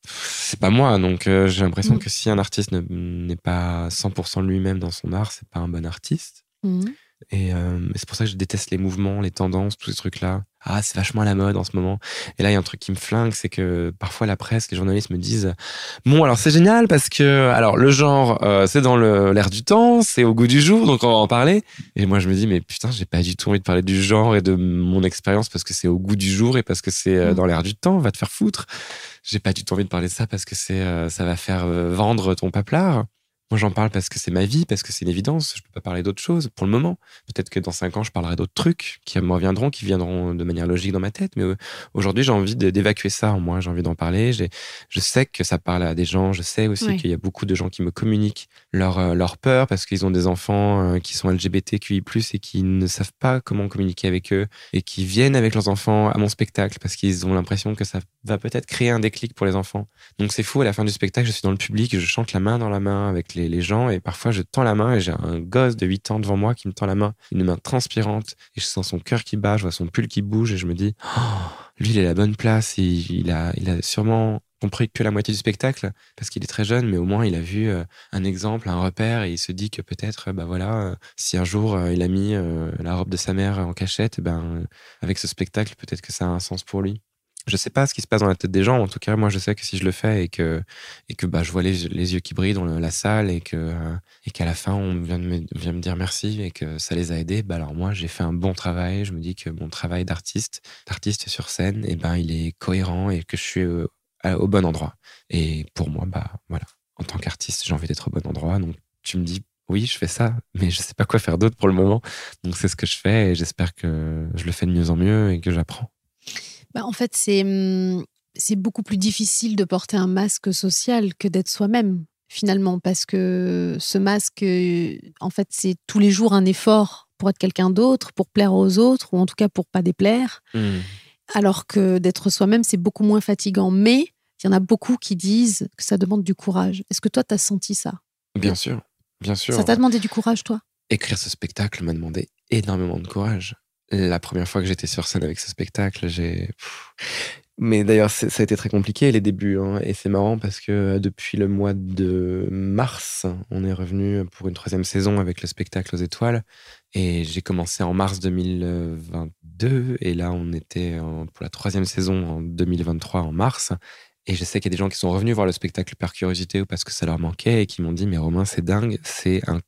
c'est pas moi. Donc j'ai l'impression Mm. que si un artiste ne- n'est pas 100% lui-même dans son art, c'est pas un bon artiste. Mhm. Et euh, c'est pour ça que je déteste les mouvements, les tendances, tous ces trucs-là. Ah, c'est vachement à la mode en ce moment. Et là, il y a un truc qui me flingue, c'est que parfois la presse, les journalistes me disent Bon, alors c'est génial parce que, alors le genre, euh, c'est dans l'air du temps, c'est au goût du jour, donc on va en parler. Et moi, je me dis Mais putain, j'ai pas du tout envie de parler du genre et de mon expérience parce que c'est au goût du jour et parce que c'est euh, Mm. dans l'air du temps, va te faire foutre. J'ai pas du tout envie de parler de ça parce que c'est, euh, ça va faire vendre ton paplard. Moi, j'en parle parce que c'est ma vie, parce que c'est une évidence. Je peux pas parler d'autre chose pour le moment. Peut-être que dans cinq ans, je parlerai d'autres trucs qui me reviendront, qui viendront de manière logique dans ma tête. Mais euh, aujourd'hui, j'ai envie d'évacuer ça en moi. J'ai envie d'en parler. Je sais que ça parle à des gens. Je sais aussi Oui. qu'il y a beaucoup de gens qui me communiquent leur, euh, leur peur parce qu'ils ont des enfants euh, qui sont LGBTQI+, et qui ne savent pas comment communiquer avec eux et qui viennent avec leurs enfants à mon spectacle parce qu'ils ont l'impression que ça va peut-être créer un déclic pour les enfants. Donc c'est fou, à la fin du spectacle, je suis dans le public, je chante la main dans la main avec les, les gens et parfois je tends la main et j'ai un gosse de 8 ans devant moi qui me tend la main, une main transpirante et je sens son cœur qui bat, je vois son pull qui bouge et je me dis, oh, lui il est à la bonne place, et il, a, il a sûrement compris que la moitié du spectacle parce qu'il est très jeune mais au moins il a vu euh, un exemple, un repère et il se dit que peut-être bah voilà euh, si un jour euh, il a mis la robe de sa mère en cachette, ben avec ce spectacle peut-être que ça a un sens pour lui. Je sais pas ce qui se passe dans la tête des gens. En tout cas, moi, je sais que si je le fais et que, et que bah, je vois les, les yeux qui brillent dans la salle et que et qu'à la fin, on vient, de me, vient me dire merci et que ça les a aidés, bah, alors moi, j'ai fait un bon travail. Je me dis que mon travail d'artiste, d'artiste sur scène, et eh ben, il est cohérent et que je suis au, au bon endroit. Et pour moi, bah, voilà, en tant qu'artiste, j'ai envie d'être au bon endroit. Donc, tu me dis, oui, je fais ça, mais je sais pas quoi faire d'autre pour le moment. Donc, c'est ce que je fais et j'espère que je le fais de mieux en mieux et que j'apprends. Bah, en fait, hum, c'est beaucoup plus difficile de porter un masque social que d'être soi-même, finalement, parce que ce masque, en fait, c'est tous les jours un effort pour être quelqu'un d'autre, pour plaire aux autres, ou en tout cas pour pas déplaire. Mmh. Alors que d'être soi-même, c'est beaucoup moins fatigant. Mais il y en a beaucoup qui disent que ça demande du courage. Est-ce que toi, tu as senti ça? Bien sûr, bien sûr. Ça t'a demandé du courage, toi? Écrire ce spectacle m'a demandé énormément de courage la première fois que j'étais sur scène avec ce spectacle, j'ai. Mais d'ailleurs, ça a été très compliqué les débuts. Hein, et c'est marrant parce que euh, depuis le mois de mars, on est revenu pour une troisième saison avec le spectacle aux étoiles. Et j'ai commencé en mars 2022. Et là, on était pour la troisième saison en 2023 en mars. Et je sais qu'il y a des gens qui sont revenus voir le spectacle par curiosité ou parce que ça leur manquait et qui m'ont dit Mais Romain, c'est dingue, c'est un,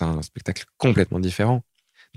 un spectacle complètement différent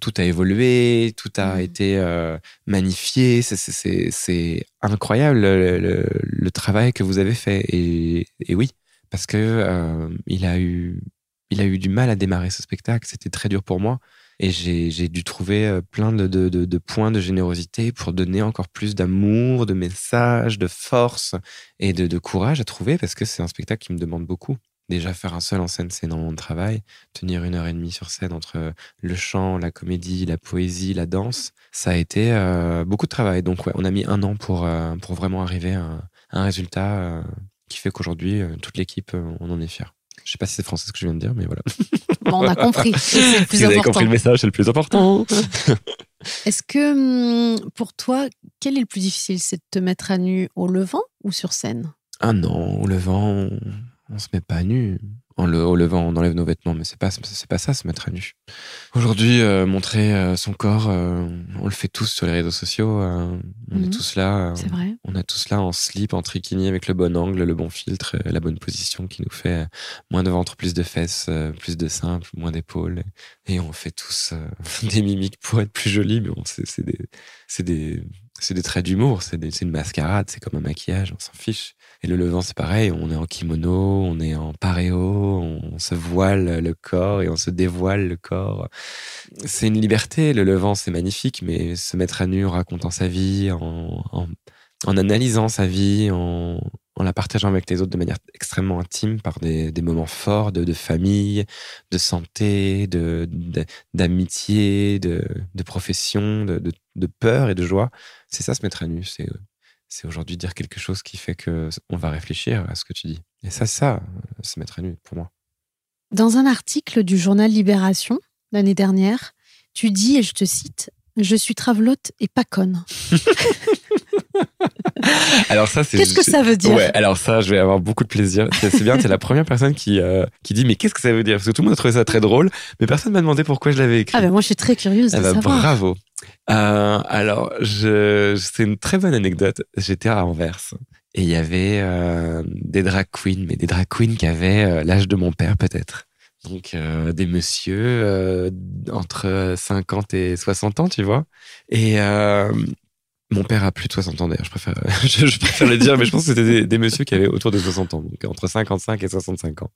tout a évolué, tout a mmh. été euh, magnifié. C'est incroyable le, travail que vous avez fait. Et, oui, parce que euh, il a eu il a eu du mal à démarrer ce spectacle. C'était très dur pour moi. Et j'ai dû trouver euh, plein de, de, de, points de générosité pour donner encore plus d'amour, de messages, de force et de, courage à trouver parce que c'est un spectacle qui me demande beaucoup. Déjà, faire un seul en scène, c'est énormément de travail. Tenir une heure et demie sur scène entre le chant, la comédie, la poésie, la danse, ça a été euh, beaucoup de travail. Donc, ouais, on a mis un an pour, euh, pour vraiment arriver à, un résultat euh, qui fait qu'aujourd'hui, toute l'équipe, on en est fier. Je sais pas si c'est français ce que je viens de dire, mais voilà. Bon, on a compris. C'est le plus si vous avez compris le message, c'est le plus important. Est-ce que hum, pour toi, quel est le plus difficile? C'est de te mettre à nu au levant ou sur scène? Ah non, au levant, on se met pas à nu. En le, au levant, on enlève nos vêtements, mais c'est pas, c'est pas ça, se mettre à nu. Aujourd'hui, euh, montrer euh, son corps, euh, on le fait tous sur les réseaux sociaux. on est mhm. tous là. c'est vrai. On a tous là en slip, en trikini, avec le bon angle, le bon filtre, la bonne position qui nous fait moins de ventre, plus de fesses, plus de seins, moins d'épaules. Et on fait tous des mimiques pour être plus jolis, mais c'est des, c'est des, c'est des traits d'humour, c'est une mascarade, c'est comme un maquillage, on s'en fiche. Et le levant, c'est pareil, on est en kimono, on est en paréo, on se voile le corps et on se dévoile le corps. C'est une liberté, le levant, c'est magnifique, mais se mettre à nu en racontant sa vie, en, analysant sa vie, en, la partageant avec les autres de manière extrêmement intime par des, moments forts de, famille, de santé, d'amitié, de, profession, de, de, peur et de joie. C'est ça, se mettre à nu. C'est c'est aujourd'hui dire quelque chose qui fait que on va réfléchir à ce que tu dis. Et ça, ça, se mettre à nu pour moi. Dans un article du journal Libération l'année dernière, tu dis, et je te cite, Je suis travelote et pas conne. alors ça, c'est. Qu'est-ce que ça veut dire? Ouais, alors ça, je vais avoir beaucoup de plaisir. C'est bien, c'est la première personne qui euh, qui dit mais qu'est-ce que ça veut dire? Parce que tout le monde a trouvé ça très drôle, mais personne m'a demandé pourquoi je l'avais écrit. Ah ben moi, je suis très curieuse de ah bah, savoir. Bravo. Euh, alors, c'est une très bonne anecdote. J'étais à Anvers et il y avait euh, des drag queens, mais des drag queens qui avaient euh, l'âge de mon père peut-être. Donc euh, des messieurs euh, entre 50 et 60 ans, tu vois. Et mon père a plus de 60 ans d'ailleurs, je préfère, je, préfère le dire, mais je pense que c'était des, messieurs qui avaient autour de 60 ans, donc entre 55 et 65 ans.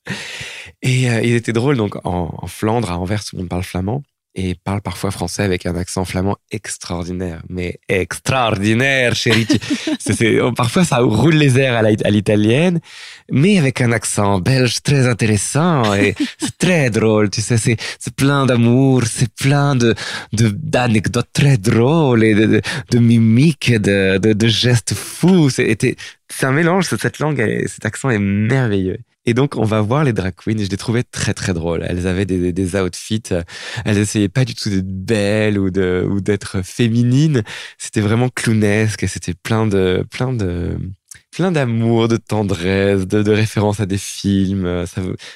Et il était drôle, donc en, en Flandre, à Anvers, où on parle flamand, et parle parfois français avec un accent flamand extraordinaire, mais extraordinaire, chérie. oh, parfois, ça roule les airs à, l'italienne, mais avec un accent belge très intéressant et c'est très drôle. Tu sais, c'est, plein d'amour, c'est plein de, d'anecdotes très drôles et de, de, de mimiques, de, de, gestes fous. C'est, c'est un mélange, cette langue, cet accent est merveilleux. Et donc, on va voir les drag queens je les trouvais très, très drôles. Elles avaient des, des outfits. Euh, elles essayaient pas du tout d'être belles ou de, ou d'être féminines. C'était vraiment clownesque c'était plein de, plein de, plein d'amour, de tendresse, de, de références à des films. Euh,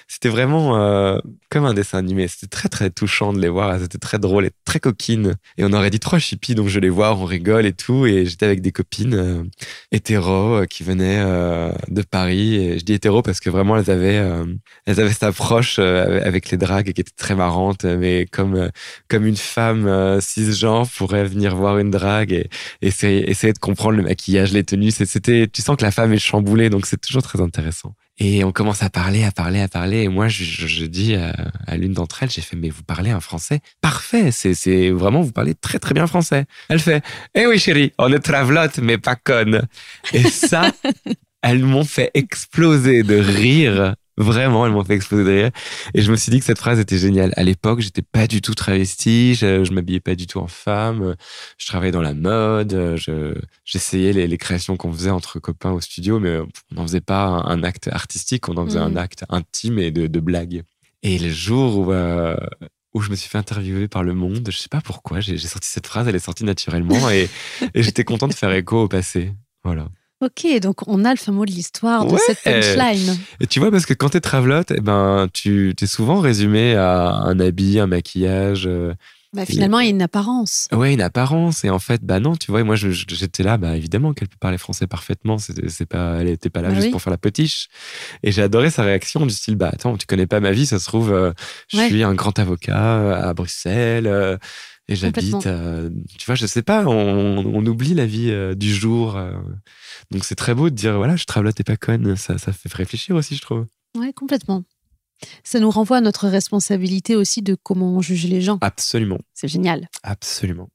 c'était vraiment euh, comme un dessin animé. C'était très très touchant de les voir. C'était très drôle et très coquine. Et on aurait dit trois chippies, donc je les vois, on rigole et tout. Et j'étais avec des copines euh, hétéros euh, qui venaient de Paris. Et je dis hétéros parce que vraiment elles avaient elles avaient cette approche avec les dragues qui était très marrante, mais comme comme une femme cisgenre pourrait venir voir une drague et, et essayer, essayer de comprendre le maquillage, les tenues. C'était, tu sens que la femme est chamboulée, donc c'est toujours très intéressant. Et on commence à parler, à parler, à parler. Et moi, je, je, dis à, l'une d'entre elles, j'ai fait, mais vous parlez un français? Parfait. C'est, c'est vraiment, vous parlez très, très bien français. Elle fait, eh oui, chérie, on est travelote, mais pas conne. Et ça, elles m'ont fait exploser de rire Vraiment, elles m'ont fait exploser de rire. Et je me suis dit que cette phrase était géniale. À l'époque, j'étais pas du tout travesti, je, je m'habillais pas du tout en femme, je travaillais dans la mode, j'essayais les, les, créations qu'on faisait entre copains au studio, mais on n'en faisait pas un, acte artistique, on en faisait un mm. acte intime et de, de blague. Et le jour où, euh, où je me suis fait interviewer par Le Monde, je sais pas pourquoi, j'ai sorti cette phrase, elle est sortie naturellement et, et j'étais content de faire écho au passé. Voilà. Ok, donc on a le fameux de l'histoire de cette punchline. Et tu vois, parce que quand t'es travelote, eh ben, tu t'es souvent résumé à un habit, un maquillage. Euh, bah, finalement, il y a une apparence. Ouais, une apparence. Et en fait, bah non, tu vois, moi, j'étais là, bah évidemment qu'elle peut parler français parfaitement. C'est pas, elle était pas là bah juste pour faire la petiche. Et j'ai adoré sa réaction du style, bah attends, tu connais pas ma vie, ça se trouve, euh, je suis un grand avocat euh, à Bruxelles. Et j'habite, euh, tu vois, je sais pas, on, on oublie la vie euh, du jour. Euh. donc c'est très beau de dire, voilà, je travaille, t'es pas conne. Ça, ça fait réfléchir aussi, je trouve. Ouais, complètement. Ça nous renvoie à notre responsabilité aussi de comment on juge les gens. Absolument. C'est génial. Absolument.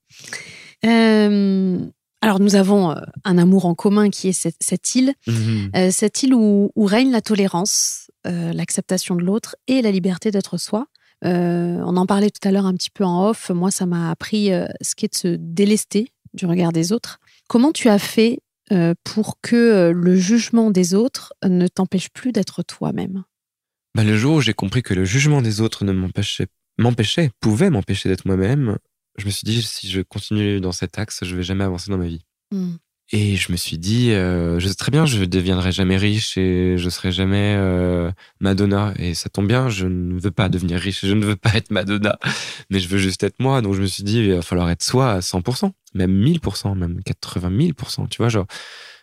alors nous avons un amour en commun qui est cette, cette île, mmh cette île où, où, règne la tolérance, l'acceptation de l'autre et la liberté d'être soi. Euh, on en parlait tout à l'heure un petit peu en off. Moi, ça m'a appris euh, ce qu'est de se délester du regard des autres. Comment tu as fait euh, pour que le jugement des autres ne t'empêche plus d'être toi-même? Bah, Le jour où j'ai compris que le jugement des autres ne m'empêchait, m'empêchait pouvait m'empêcher d'être moi-même, je me suis dit, si je continue dans cet axe, je vais jamais avancer dans ma vie. Mmh. Et je me suis dit, euh, je sais très bien, je deviendrai jamais riche et je serai jamais euh, Madonna. Et ça tombe bien, je ne veux pas devenir riche, je ne veux pas être Madonna, mais je veux juste être moi. Donc je me suis dit, il va falloir être soi à 100%, même 1000%, même 80 000%. Tu vois, genre,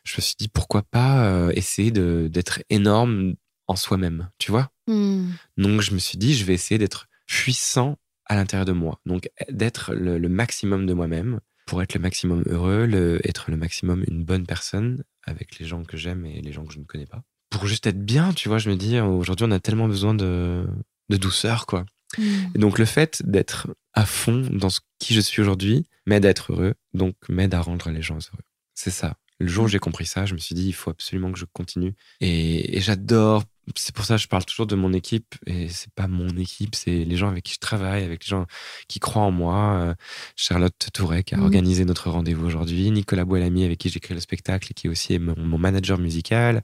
je me suis dit, pourquoi pas euh, essayer d'être énorme en soi-même, tu vois hmm. Donc je me suis dit, je vais essayer d'être puissant à l'intérieur de moi. Donc d'être le, le maximum de moi-même pour être le maximum heureux, être le maximum une bonne personne avec les gens que j'aime et les gens que je ne connais pas. Pour juste être bien, tu vois, je me dis, aujourd'hui, on a tellement besoin de, douceur, quoi. Mm. Et donc, le fait d'être à fond dans ce qui je suis aujourd'hui m'aide à être heureux, donc m'aide à rendre les gens heureux. C'est ça. Le jour où j'ai compris ça, je me suis dit, il faut absolument que je continue. Et, et j'adore c'est pour ça que je parle toujours de mon équipe et c'est pas mon équipe, c'est les gens avec qui je travaille, avec les gens qui croient en moi. Euh, Charlotte Touré qui a mmh. organisé notre rendez-vous aujourd'hui, Nicolas Boilamy avec qui j'écris le spectacle et qui aussi est mon, manager musical.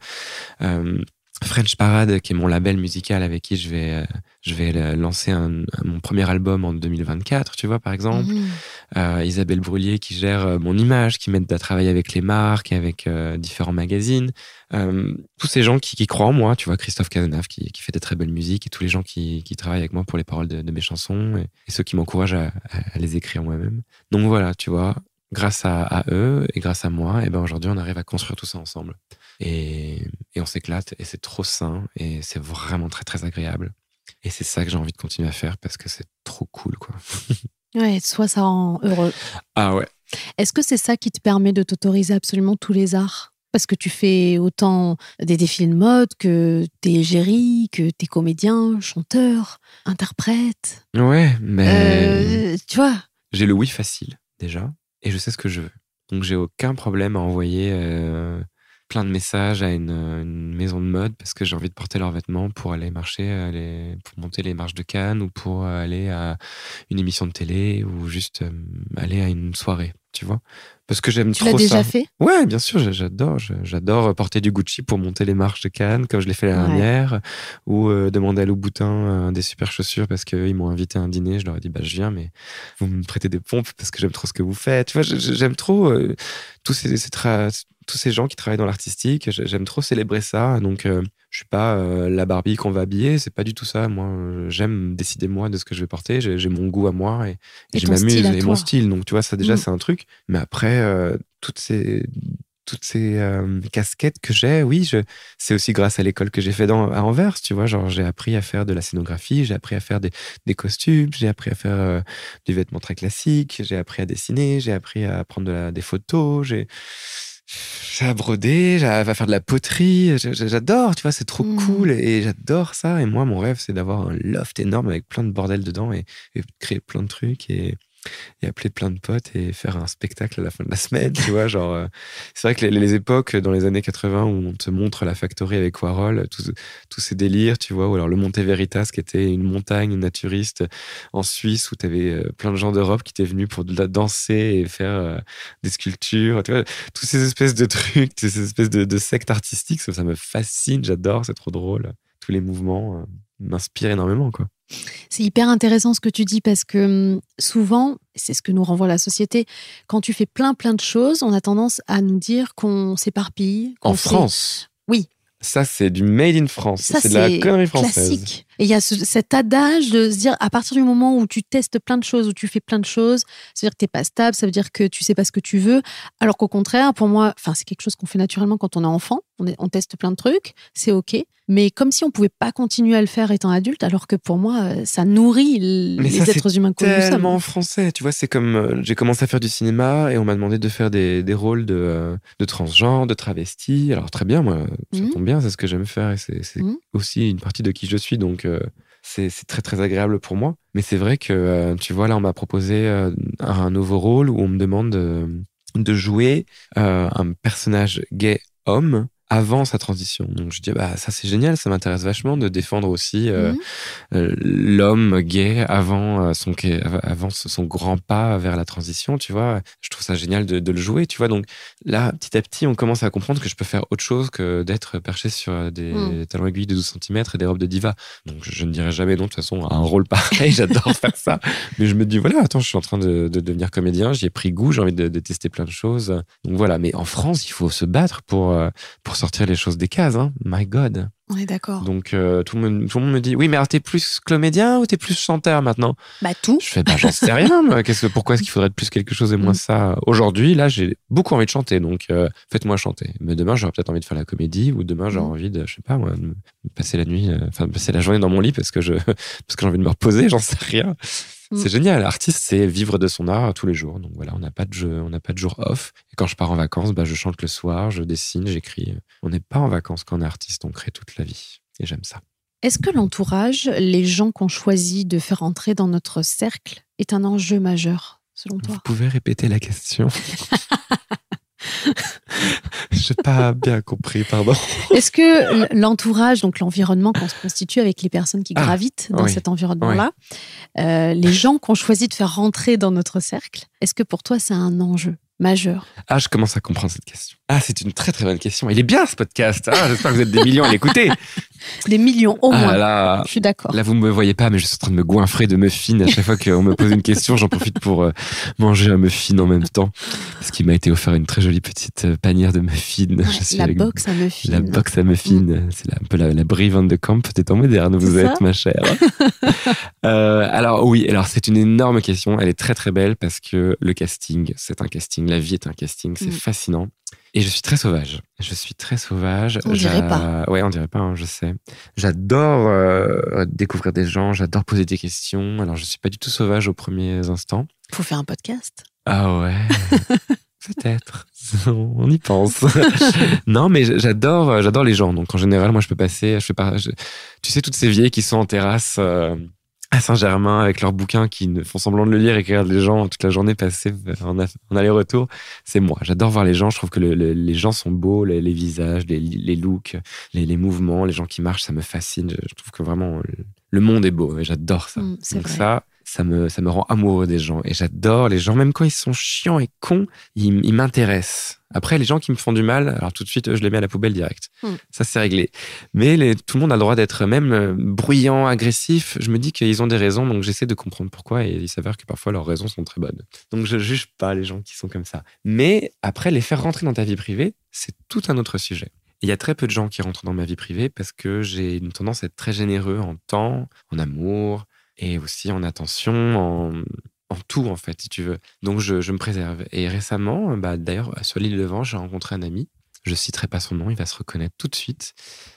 Euh, French Parade, qui est mon label musical avec qui je vais, euh, je vais lancer un, mon premier album en 2024, tu vois, par exemple. Mhm. Euh, Isabelle Brullier, qui gère euh, mon image, qui m'aide à travailler avec les marques, avec différents magazines. tous ces gens qui, qui, croient en moi, tu vois, Christophe Cazenave, qui, qui, fait de très belles musiques, et tous les gens qui, qui travaillent avec moi pour les paroles de, de mes chansons, et, ceux qui m'encouragent à, à, les écrire moi-même. Donc voilà, tu vois, grâce à, à, eux et grâce à moi, et ben aujourd'hui, on arrive à construire tout ça ensemble. Et, on s'éclate et c'est trop sain et c'est vraiment très très agréable. Et c'est ça que j'ai envie de continuer à faire parce que c'est trop cool quoi. Ouais, soit ça rend heureux. Ah ouais. Est-ce que c'est ça qui te permet de t'autoriser absolument tous les arts? Parce que tu fais autant des défis de mode que t'es géris, que t'es comédien, chanteur, interprète. Ouais, mais. Euh, tu vois J'ai le oui facile déjà et je sais ce que je veux. Donc j'ai aucun problème à envoyer euh, plein de messages à une, maison de mode parce que j'ai envie de porter leurs vêtements pour aller marcher, aller, pour monter les marches de Cannes ou pour aller à une émission de télé ou juste euh, aller à une soirée, tu vois. Parce que j'aime trop ça. Tu l'as déjà fait? Ouais, bien sûr, j'adore. J'adore porter du Gucci pour monter les marches de Cannes, comme je l'ai fait la dernière, ou euh, demander à Louboutin euh, des super chaussures parce qu'ils m'ont invité à un dîner. Je leur ai dit, bah, je viens, mais vous me prêtez des pompes parce que j'aime trop ce que vous faites. Tu vois, j'aime trop tous ces, tous ces gens qui travaillent dans l'artistique. J'aime trop célébrer ça. Donc, euh, je suis pas euh, la Barbie qu'on va habiller. C'est pas du tout ça. Moi, j'aime décider moi de ce que je vais porter. J'ai mon goût à moi et, je m'amuse et mon style. Donc, tu vois, ça déjà, mm. c'est un truc. Mais après, euh, toutes ces toutes ces casquettes que j'ai, oui, c'est aussi grâce à l'école que j'ai fait dans, à Anvers, tu vois. Genre, j'ai appris à faire de la scénographie, j'ai appris à faire des, des costumes, j'ai appris à faire des vêtements très classiques, j'ai appris à dessiner, j'ai appris à prendre des photos, j'ai j'ai à broder, j'ai à faire de la poterie. J'adore, tu vois, c'est trop mmh. cool et j'adore ça. Et moi, mon rêve, c'est d'avoir un loft énorme avec plein de bordel dedans et, et créer plein de trucs. Et, et appeler plein de potes et faire un spectacle à la fin de la semaine, tu vois. Genre, euh, c'est vrai que les, époques dans les années 80 où on te montre la factory avec Warhol, tous ces délires, tu vois, ou alors le Monte Veritas qui était une montagne naturiste en Suisse où tu avais euh, plein de gens d'Europe qui étaient venus pour danser et faire euh, des sculptures, tu vois, tous ces espèces de trucs, ces espèces de, sectes artistiques, ça, ça me fascine, j'adore, c'est trop drôle. Tous les mouvements m'inspirent énormément, quoi. C'est hyper intéressant ce que tu dis parce que hum, souvent, c'est ce que nous renvoie la société, quand tu fais plein plein de choses, on a tendance à nous dire qu'on s'éparpille. En France? Oui. Ça, c'est du made in France. C'est de la connerie française. Classique. Et il y a cet adage de se dire, à partir du moment où tu testes plein de choses, où tu fais plein de choses, ça veut dire que tu n'es pas stable, ça veut dire que tu sais pas ce que tu veux. Alors qu'au contraire, pour moi, c'est quelque chose qu'on fait naturellement quand on est enfant. On, on teste plein de trucs, c'est OK. Mais comme si on pouvait pas continuer à le faire étant adulte, alors que pour moi, euh, ça nourrit les êtres humains que nous sommes. tellement français. Tu vois, c'est comme euh, j'ai commencé à faire du cinéma et on m'a demandé de faire des, des rôles de, euh, de transgenre, de travesti. Alors très bien, moi, ça mmh. tombe bien, c'est ce que j'aime faire et c'est mmh. aussi une partie de qui je suis. Donc, c'est très très agréable pour moi. Mais c'est vrai que, euh, tu vois, là, on m'a proposé euh, un nouveau rôle où on me demande de jouer euh, un personnage gay homme avant sa transition. Donc je dis bah ça c'est génial, ça m'intéresse vachement de défendre aussi euh, mhm. euh, l'homme gay avant euh, son avant son grand pas vers la transition, tu vois. Je trouve ça génial de, le jouer, tu vois. Donc là petit à petit on commence à comprendre que je peux faire autre chose que d'être perché sur des mhm. talons aiguilles de 12 cm et des robes de diva. Donc je, ne dirais jamais non de toute façon à un rôle pareil, j'adore faire ça. Mais je me dis voilà, attends, je suis en train de, devenir comédien, j'y ai pris goût, j'ai envie de, tester plein de choses. Donc voilà, mais en France, il faut se battre pour pour sortir les choses des cases, hein. My God. On est d'accord. Donc euh, tout, le monde, tout le monde me dit oui, mais alors t'es plus comédien ou t'es plus chanteur maintenant? Bah tout. Je fais bah j'en sais rien. Qu'est-ce que pourquoi est-ce qu'il faudrait être plus quelque chose et moins mm. ça? Aujourd'hui, là, j'ai beaucoup envie de chanter, donc euh, faites-moi chanter. Mais demain, j'aurais peut-être envie de faire la comédie ou demain, j'aurais mm. envie de, je sais pas moi, de passer la nuit, euh, enfin passer la journée dans mon lit parce que je parce que j'ai envie de me reposer, j'en sais rien. Mm. C'est génial. L'artiste, c'est vivre de son art tous les jours. Donc voilà, on n'a pas de jeu, on n'a pas de jour off. Et quand je pars en vacances, bah, je chante le soir, je dessine, j'écris. On n'est pas en vacances quand on est artiste, on crée toute la vie. Et j'aime ça. Est-ce que l'entourage, les gens qu'on choisit de faire entrer dans notre cercle, est un enjeu majeur, selon toi? Vous pouvez répéter la question Je n'ai pas bien compris, pardon. Est-ce que l'entourage, donc l'environnement qu'on se constitue avec les personnes qui ah, gravitent dans cet environnement-là, euh, les gens qu'on choisit de faire rentrer dans notre cercle, est-ce que pour toi c'est un enjeu majeur? Ah, je commence à comprendre cette question. Ah, c'est une très très bonne question. Il est bien ce podcast. Ah, j'espère que vous êtes des millions à l'écouter. Des millions au ah moins. là, je suis d'accord. Là, vous ne me voyez pas, mais je suis en train de me goinfrer de muffins. À chaque fois qu'on me pose une question, j'en profite pour euh, manger un muffin en même temps. Parce qu'il m'a été offert une très jolie petite euh, panière de muffins. la box à muffins. La box à muffins. Mm. C'est un peu la, la Brie Van de Camp des temps modernes, vous êtes, ma chère. euh, alors, oui, alors c'est une énorme question. Elle est très très belle parce que le casting, c'est un casting. La vie est un casting. C'est mm. fascinant. Et je suis très sauvage. Je suis très sauvage. On dirait pas. Ouais, on dirait pas, hein, je sais. J'adore euh, découvrir des gens, j'adore poser des questions. Alors, je suis pas du tout sauvage aux premiers instants. Faut faire un podcast. Ah ouais. Peut-être. On y pense. non, mais j'adore, j'adore les gens. Donc en général, moi, je peux passer. Je fais pas. tu sais toutes ces vieilles qui sont en terrasse. Euh, à Saint-Germain avec leurs bouquins qui ne font semblant de le lire et qui regardent les gens toute la journée passer en, aller-retour. C'est moi. J'adore voir les gens. Je trouve que les gens sont beaux, les, visages, les, looks, les, mouvements, les gens qui marchent, ça me fascine. Je, trouve que vraiment le monde est beau et j'adore ça. Mm, Donc ça, ça me, ça me rend amoureux des gens. Et j'adore les gens, même quand ils sont chiants et cons, ils, ils m'intéressent. Après, les gens qui me font du mal, alors tout de suite, je les mets à la poubelle direct. Hmm. Ça, c'est réglé. Mais les- tout le monde a le droit d'être même euh, bruyant, agressif. Je me dis qu'ils ont des raisons, donc j'essaie de comprendre pourquoi. Et il s'avère que parfois leurs raisons sont très bonnes. Donc je juge pas les gens qui sont comme ça. Mais après, les faire rentrer dans ta vie privée, c'est tout un autre sujet. Il y a très peu de gens qui rentrent dans ma vie privée parce que j'ai une tendance à être très généreux en temps, en amour et aussi en attention, en, en tout en fait, si tu veux. Donc je, me préserve. Et récemment, bah, d'ailleurs, sur l'île de Vent, j'ai rencontré un ami. Je citerai pas son nom, il va se reconnaître tout de suite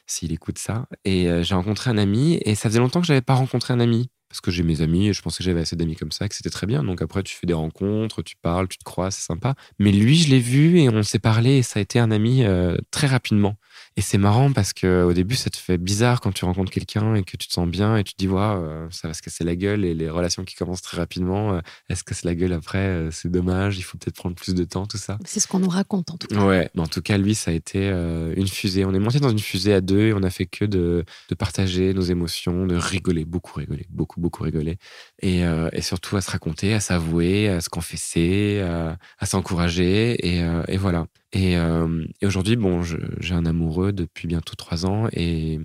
s'il écoute ça. Et euh, j'ai rencontré un ami et ça faisait longtemps que j'avais pas rencontré un ami. Parce que j'ai mes amis et je pensais que j'avais assez d'amis comme ça, que c'était très bien. Donc après, tu fais des rencontres, tu parles, tu te crois, c'est sympa. Mais lui, je l'ai vu et on s'est parlé et ça a été un ami euh, très rapidement. Et c'est marrant parce que au début, ça te fait bizarre quand tu rencontres quelqu'un et que tu te sens bien et tu te dis, waouh, euh, ça va se casser la gueule et les relations qui commencent très rapidement, euh, elles se cassent la gueule après, euh, c'est dommage, il faut peut-être prendre plus de temps, tout ça. C'est ce qu'on nous raconte en tout cas. Ouais, mais en tout cas, lui, ça a été une fusée. On est monté dans une fusée à deux et on a fait que de, de partager nos émotions, de rigoler, beaucoup rigoler, beaucoup, beaucoup rigoler. Et, euh, et surtout à se raconter, à s'avouer, à se confesser, à, à s'encourager. Et, euh, et voilà. Et, euh, et aujourd'hui, bon, j'ai un amoureux depuis bientôt trois ans et,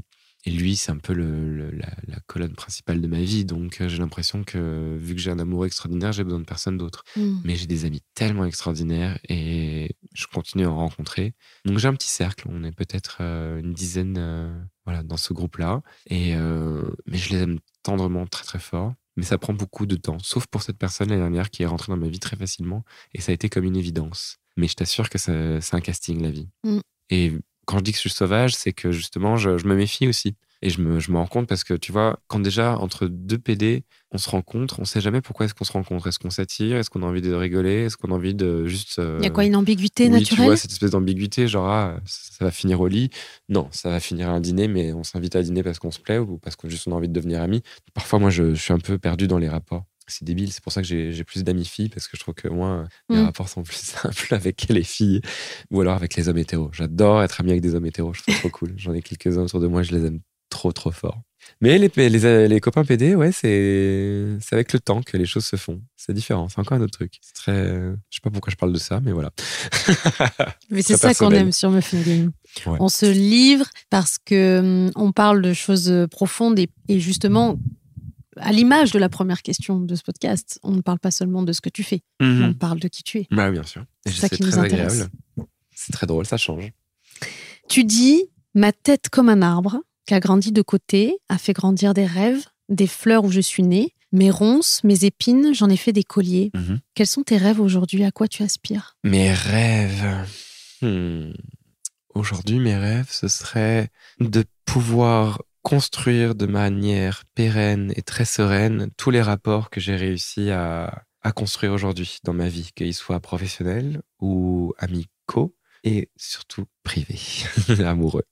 et lui, c'est un peu le, le- la, la colonne principale de ma vie. Donc, euh, j'ai l'impression que vu que j'ai un amoureux extraordinaire, j'ai besoin de personne d'autre Hmm. mais j'ai des amis tellement extraordinaires et je continue à en rencontrer. Donc j'ai un petit cercle, on est peut-être euh, une dizaine euh, voilà, dans ce groupe-là, et mais je les aime tendrement très très fort. Mais ça prend beaucoup de temps, sauf pour cette personne l'année dernière qui est rentrée dans ma vie très facilement, et ça a été comme une évidence. Mais je t'assure que c'est un casting, la vie. Mm. Et quand je dis que je suis sauvage, c'est que justement, je, je me méfie aussi. Et je me, je me rends compte parce que, tu vois, quand déjà, entre deux PD, on se rencontre, on sait jamais pourquoi est-ce qu'on se rencontre. Est-ce qu'on s'attire? Est-ce qu'on a envie de rigoler? Est-ce qu'on a envie de juste... euh, Il y a quoi, une ambiguïté oui, tu naturelle? vois, cette espèce d'ambiguïté, genre, ah, ça, ça va finir au lit. Non, ça va finir à un dîner, mais on s'invite à dîner parce qu'on se plaît ou parce qu'on juste on a envie de devenir amis. Parfois, moi, je, je suis un peu perdu dans les rapports. C'est débile, c'est pour ça que j'ai plus d'amis filles, parce que je trouve que moi, les Mm. rapports sont plus simples avec les filles ou alors avec les hommes hétéros. J'adore être ami avec des hommes hétéros, je trouve trop cool. J'en ai quelques-uns autour de moi, je les aime trop, trop fort. Mais les, les, les copains PD, ouais, c'est avec le temps que les choses se font. C'est différent, c'est encore un autre truc. C'est très. Je sais pas pourquoi je parle de ça, mais voilà. Mais c'est ça qu'on aime sur Muffin Game. Ouais. On se livre parce que hum, on parle de choses profondes et, et justement, à l'image de la première question de ce podcast, on ne parle pas seulement de ce que tu fais, on parle de qui tu es. Bah, bien sûr. C'est ça qui nous très intéresse. agréable. C'est très drôle, ça change. Tu dis ma tête comme un arbre qui a grandi de côté, a fait grandir des rêves, des fleurs où je suis née, mes ronces, mes épines, j'en ai fait des colliers. Mhm. Quels sont tes rêves aujourd'hui? À quoi tu aspires? Mes rêves. Hmm. Aujourd'hui, mes rêves, ce serait de pouvoir construire de manière pérenne et très sereine tous les rapports que j'ai réussi à, à construire aujourd'hui dans ma vie, qu'ils soient professionnels ou amicaux et surtout privés, amoureux.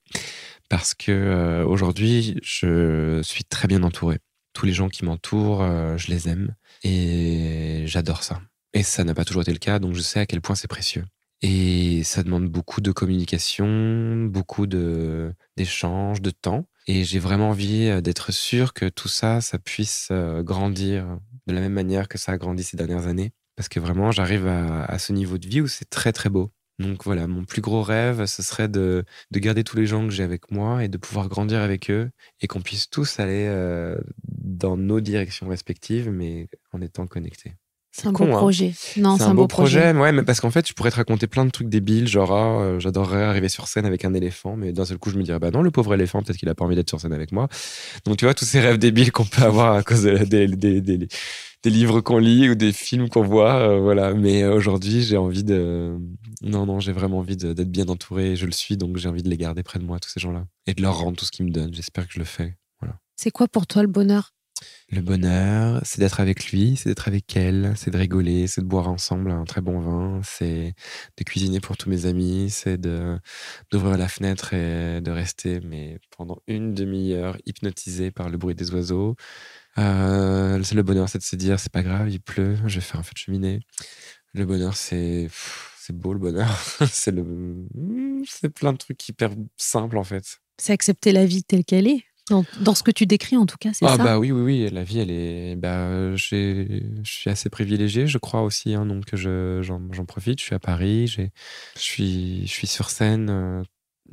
Parce que euh, aujourd'hui, je suis très bien entouré. Tous les gens qui m'entourent, euh, je les aime et j'adore ça. Et ça n'a pas toujours été le cas, donc je sais à quel point c'est précieux. Et ça demande beaucoup de communication, beaucoup d'échanges, de temps. Et j'ai vraiment envie euh, d'être sûr que tout ça, ça puisse euh, grandir de la même manière que ça a grandi ces dernières années. Parce que vraiment, j'arrive à, ce niveau de vie où c'est très très beau. Donc voilà, mon plus gros rêve, ce serait de, de garder tous les gens que j'ai avec moi et de pouvoir grandir avec eux et qu'on puisse tous aller euh, dans nos directions respectives, mais en étant connectés. C'est un con, beau hein. projet. Non, C'est un, beau projet, ouais, mais parce qu'en fait, je pourrais te raconter plein de trucs débiles, genre, ah, euh, j'adorerais arriver sur scène avec un éléphant, mais d'un seul coup, je me dirais, bah non, le pauvre éléphant, peut-être qu'il a pas envie d'être sur scène avec moi. Donc, tu vois, tous ces rêves débiles qu'on peut avoir à cause de des, des, des, des livres qu'on lit ou des films qu'on voit, euh, voilà. Mais euh, aujourd'hui, j'ai envie de. Non, non, j'ai vraiment envie d'être bien entouré, je le suis, donc j'ai envie de les garder près de moi, tous ces gens-là, et de leur rendre tout ce qu'ils me donnent. J'espère que je le fais. C'est quoi pour toi le bonheur? Le bonheur, c'est d'être avec lui, c'est d'être avec elle, c'est de rigoler, c'est de boire ensemble un très bon vin, c'est de cuisiner pour tous mes amis, c'est d'ouvrir la fenêtre et de rester mais pendant une demi-heure hypnotisé par le bruit des oiseaux. Euh, le bonheur, c'est de se dire c'est pas grave, il pleut, je vais faire un feu de cheminée. Le bonheur, c'est c'est beau le bonheur, c'est le c'est plein de trucs hyper simples en fait. C'est accepter la vie telle qu'elle est. Dans, dans ce que tu décris, en tout cas, c'est Ah ça bah oui, oui, oui, la vie, elle est... Bah, je suis assez privilégié, je crois aussi, hein, donc je, j'en, j'en profite. Je suis à Paris, je, suis, je suis sur scène euh,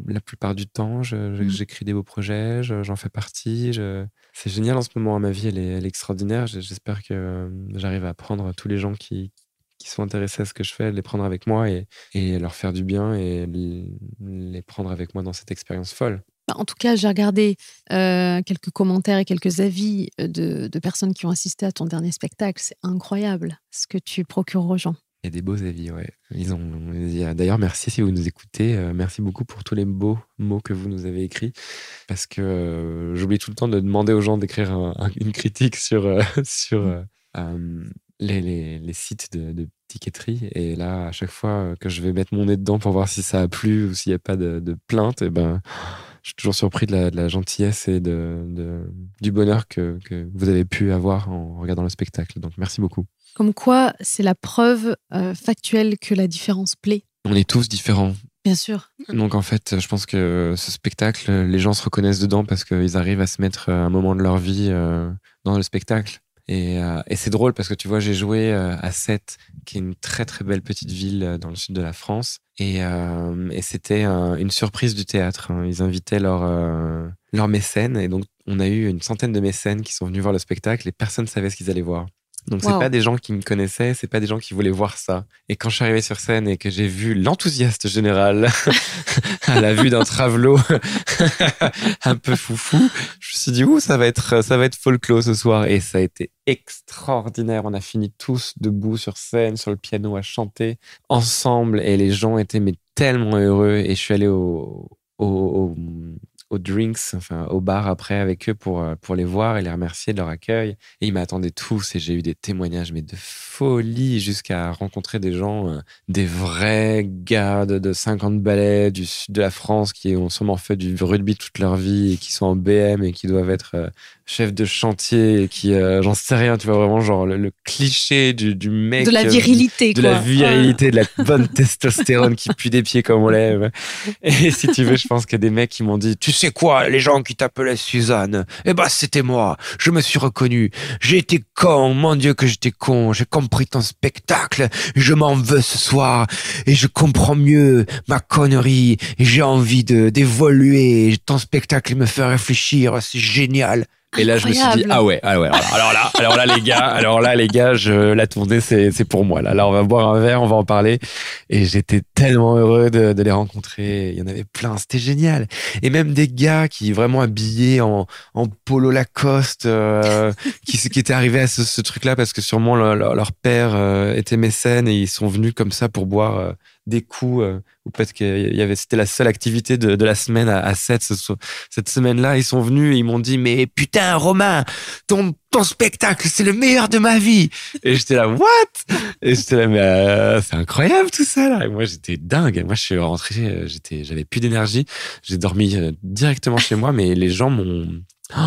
la plupart du temps, je- je- Mm. j'écris des beaux projets, je- j'en fais partie. je- C'est génial en ce moment, ma vie, elle est, elle est extraordinaire. J'espère que euh, j'arrive à prendre tous les gens qui, qui sont intéressés à ce que je fais, les prendre avec moi et, et leur faire du bien et les prendre avec moi dans cette expérience folle. Bah, En tout cas, j'ai regardé euh, quelques commentaires et quelques avis euh, de, de personnes qui ont assisté à ton dernier spectacle. C'est incroyable ce que tu procures aux gens. Il y a des beaux avis, ouais. Ils ont. D'ailleurs, merci si vous nous écoutez. euh, merci beaucoup pour tous les beaux mots que vous nous avez écrits, parce que euh, j'oublie tout le temps de demander aux gens d'écrire un- un- une critique sur sur euh, les, les, les sites de, de. Et là, à chaque fois que je vais mettre mon nez dedans pour voir si ça a plu ou s'il n'y a pas de, de plainte, et ben, je suis toujours surpris de la, de la gentillesse et de, de- du bonheur que, que vous avez pu avoir en regardant le spectacle. Donc, merci beaucoup. Comme quoi, c'est la preuve euh, factuelle que la différence plaît. On est tous différents. Bien sûr. Donc en fait, je pense que ce spectacle, les gens se reconnaissent dedans parce qu'ils arrivent à se mettre un moment de leur vie euh, dans le spectacle. Et, euh, et c'est drôle parce que tu vois, j'ai joué euh, à Sète, qui est une très très belle petite ville euh, dans le sud de la France. Et, euh, et c'était un- une surprise du théâtre. hein. Ils invitaient leurs euh, leurs mécènes. Et donc, on a eu une centaine de mécènes qui sont venus voir le spectacle et personne ne savait ce qu'ils allaient voir. Donc, c'est Wow. pas des gens qui me connaissaient, c'est pas des gens qui voulaient voir ça. Et quand je suis arrivé sur scène et que j'ai vu l'enthousiaste général à la vue d'un travelot un peu foufou, je me suis dit, ouh, ça va être, ça va être folklore ce soir. Et ça a été extraordinaire. On a fini tous debout sur scène, sur le piano, à chanter ensemble. Et les gens étaient mais tellement heureux. Et je suis allé au, au, au- aux drinks, enfin au bar après avec eux pour, euh, pour les voir et les remercier de leur accueil. Et ils m'attendaient tous et j'ai eu des témoignages mais de folie jusqu'à rencontrer des gens, euh, des vrais gars de, de 50 balais du sud de la France qui ont sûrement fait du rugby toute leur vie et qui sont en BM et qui doivent être euh, chefs de chantier qui, euh, j'en sais rien, tu vois vraiment genre le, le cliché du, du mec. De la euh, virilité, de quoi. la virilité, de la bonne testostérone qui pue des pieds comme on lève. Et si tu veux, je pense que des mecs qui m'ont dit, tu sais quoi, les gens qui t'appelaient Suzanne, eh ben c'était moi, je me suis reconnu, j'ai été con, mon Dieu que j'étais con, j'ai compris ton spectacle, je m'en veux ce soir, et je comprends mieux ma connerie, j'ai envie de d'évoluer, ton spectacle me fait réfléchir, c'est génial. Et là, je me suis dit, ah ouais, ah ouais, alors, alors là, alors là, les gars, alors là, les gars, je, la tournée, c'est, c'est pour moi. Là, là, on va boire un verre, on va en parler. Et j'étais tellement heureux de, de les rencontrer. Il y en avait plein, c'était génial. Et même des gars qui vraiment habillés en, en polo Lacoste, euh, qui, qui étaient arrivés à ce, ce truc-là parce que sûrement leur, leur- leur père euh, était mécène et ils sont venus comme ça pour boire euh, des coups. euh, ou peut-être qu'il y avait, c'était la seule activité de, de la semaine à, à 7 ce, so- cette semaine-là. Ils sont venus et ils m'ont dit, mais putain, Romain, ton, ton spectacle, c'est le meilleur de ma vie. Et j'étais là, what? Et j'étais là, mais euh, c'est incroyable tout ça, là. Et moi, j'étais dingue. Moi, je suis rentré, euh, j'étais, j'avais plus d'énergie. J'ai dormi directement chez moi, mais les gens m'ont, oh,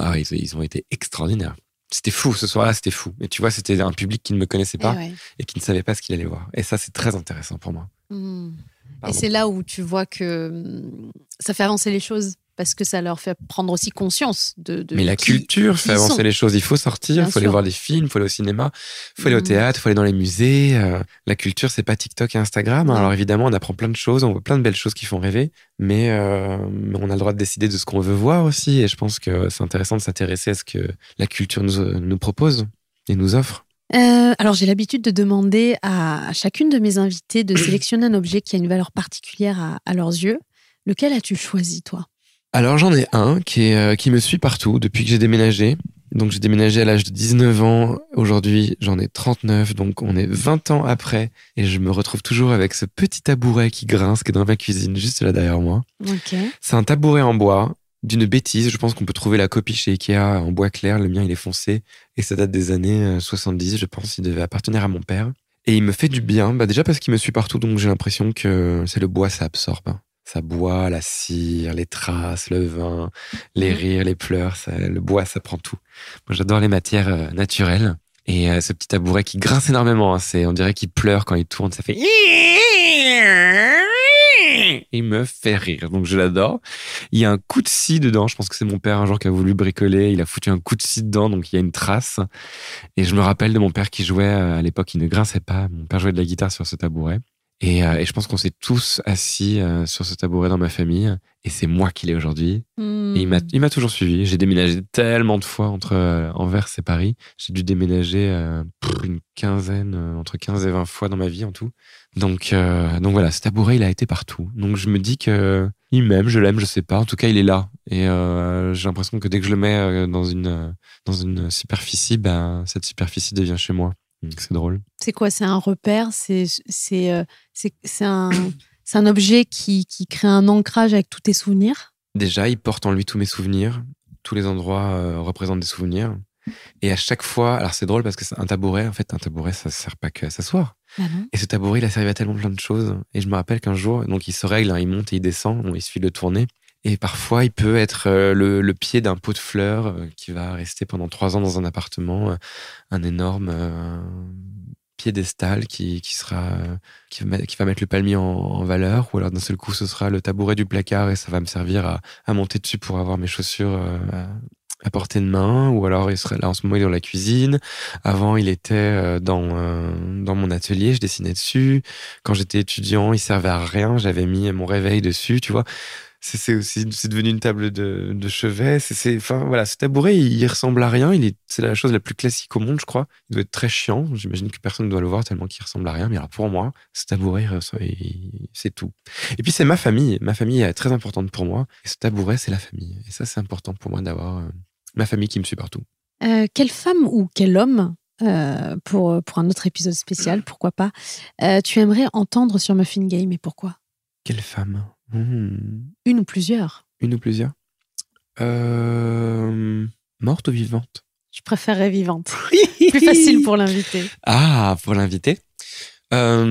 ah ouais, ils, ils ont été extraordinaires. C'était fou, ce soir-là, c'était fou. Et tu vois, c'était un public qui ne me connaissait Eh pas ouais. et qui ne savait pas ce qu'il allait voir. Et ça, c'est très intéressant pour moi. Mm. Et c'est là où tu vois que hum, ça fait avancer les choses parce que ça leur fait prendre aussi conscience de. de Mais la qui- culture fait avancer sont. les choses. Il faut sortir, il faut aller voir des films, il faut aller au cinéma, il faut aller au Mhm. théâtre, il faut aller dans les musées. euh, la culture, c'est pas TikTok et Instagram. hein. Alors évidemment, on apprend plein de choses, on voit plein de belles choses qui font rêver, mais, euh, on a le droit de décider de ce qu'on veut voir aussi. Et je pense que c'est intéressant de s'intéresser à ce que la culture nous, nous propose et nous offre. Euh, alors j'ai l'habitude de demander à chacune de mes invités de sélectionner un objet qui a une valeur particulière à, à leurs yeux. Lequel as-tu choisi, toi? Alors j'en ai un qui, est, euh, qui me suit partout depuis que j'ai déménagé. Donc j'ai déménagé à l'âge de 19 ans. Aujourd'hui j'en ai 39, donc on est 20 ans après. Et je me retrouve toujours avec ce petit tabouret qui grince, qui est dans ma cuisine, juste là derrière moi. C'est un tabouret en bois, d'une bêtise. Je pense qu'on peut trouver la copie chez Ikea en bois clair. Le mien il est foncé. Et ça date des années euh, 70, je pense. Il devait appartenir à mon père. Et il me fait du bien, bah déjà parce qu'il me suit partout, donc j'ai l'impression que c'est le bois, ça absorbe. Ça boit, la cire, les traces, le vin, les Mhm. rires, les pleurs, ça, le bois, ça prend tout. Moi, j'adore les matières euh, naturelles. Et euh, ce petit tabouret qui grince énormément, hein, c'est, on dirait qu'il pleure quand il tourne, ça fait. Il me fait rire, donc je l'adore. Il y a un coup de scie dedans. Je pense que c'est mon père un jour qui a voulu bricoler. Il a foutu un coup de scie dedans, donc il y a une trace. Et je me rappelle de mon père qui jouait euh, à l'époque. Il ne grinçait pas. Mon père jouait de la guitare sur ce tabouret. Et, euh, et je pense qu'on s'est tous assis euh, sur ce tabouret dans ma famille. Et c'est moi qui l'ai aujourd'hui. Hmm. Et il m'a, m'a toujours suivi. J'ai déménagé tellement de fois entre euh, Anvers et Paris. J'ai dû déménager euh, une quinzaine, euh, entre 15 et 20 fois dans ma vie en tout. Donc, euh, donc voilà, ce tabouret, il a été partout. Donc je me dis que il m'aime, je l'aime, je sais pas. En tout cas, il est là. Et euh, j'ai l'impression que dès que je le mets dans une, dans une superficie, ben, cette superficie devient chez moi. Donc c'est drôle. C'est quoi C'est un repère C'est c'est euh, c'est c'est un c'est un objet qui qui crée un ancrage avec tous tes souvenirs? Déjà, il porte en lui tous mes souvenirs. Tous les endroits euh, représentent des souvenirs. Et à chaque fois, alors c'est drôle parce que c'est un tabouret, en fait, un tabouret, ça sert pas que à s'asseoir. Bah. Et ce tabouret, il a servi à tellement plein de choses. Et je me rappelle qu'un jour, donc il se règle, hein, il monte et il descend, bon, il suffit de le tourner. Et parfois, il peut être euh, le, le pied d'un pot de fleurs euh, qui va rester pendant trois ans dans un appartement, euh, un énorme piédestal qui, qui sera qui va, mettre, le palmier en, en valeur. Ou alors d'un seul coup, ce sera le tabouret du placard et ça va me servir à, à monter dessus pour avoir mes chaussures à, à portée de main. Ou alors, il serait là en ce moment, il est dans la cuisine. Avant, il était dans dans mon atelier, je dessinais dessus. Quand j'étais étudiant, il servait à rien. J'avais mis mon réveil dessus, tu vois. C'est aussi c'est devenu une table de, de chevet. C'est enfin voilà, ce tabouret, il, il ressemble à rien. Il est c'est la chose la plus classique au monde, je crois. Il doit être très chiant. J'imagine que personne ne doit le voir tellement qu'il ressemble à rien. Mais alors pour moi, ce tabouret, c'est tout. Et puis c'est ma famille. Ma famille est très importante pour moi. Et ce tabouret, c'est la famille. Et ça, c'est important pour moi d'avoir euh, ma famille qui me suit partout. Euh, quelle femme ou quel homme euh, pour pour un autre épisode spécial, pourquoi pas euh, Tu aimerais entendre sur Muffin Game et pourquoi? Quelle femme? Hmm. Une ou plusieurs Une ou plusieurs euh... Morte ou vivante? Je préférerais vivante. Plus facile pour l'invité. Ah, pour l'inviter. Euh,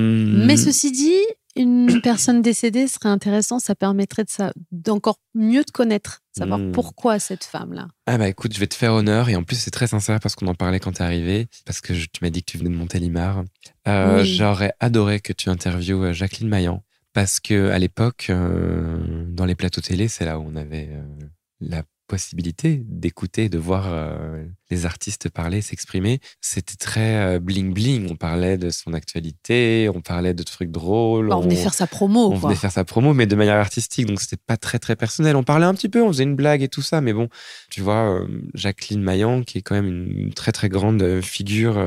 Mais ceci dit, une personne décédée serait intéressant. Ça permettrait de ça, d'encore mieux te connaître, savoir Mm. pourquoi cette femme-là. Ah bah écoute, je vais te faire honneur et en plus c'est très sincère parce qu'on en parlait quand t'es arrivé, parce que je- tu m'as dit que tu venais de Montélimar. Euh, Oui. J'aurais adoré que tu interviewes euh, Jacqueline Maillan parce que à l'époque, euh, dans les plateaux télé, c'est là où on avait euh, la possibilité d'écouter, de voir euh, les artistes parler, s'exprimer. C'était très bling bling. On parlait de son actualité, on parlait de trucs drôles. Bah, on venait faire sa promo, on quoi. venait faire sa promo, mais de manière artistique, donc c'était pas très très personnel. On parlait un petit peu, on faisait une blague et tout ça, mais bon, tu vois, euh, Jacqueline Maillan, qui est quand même une très très grande figure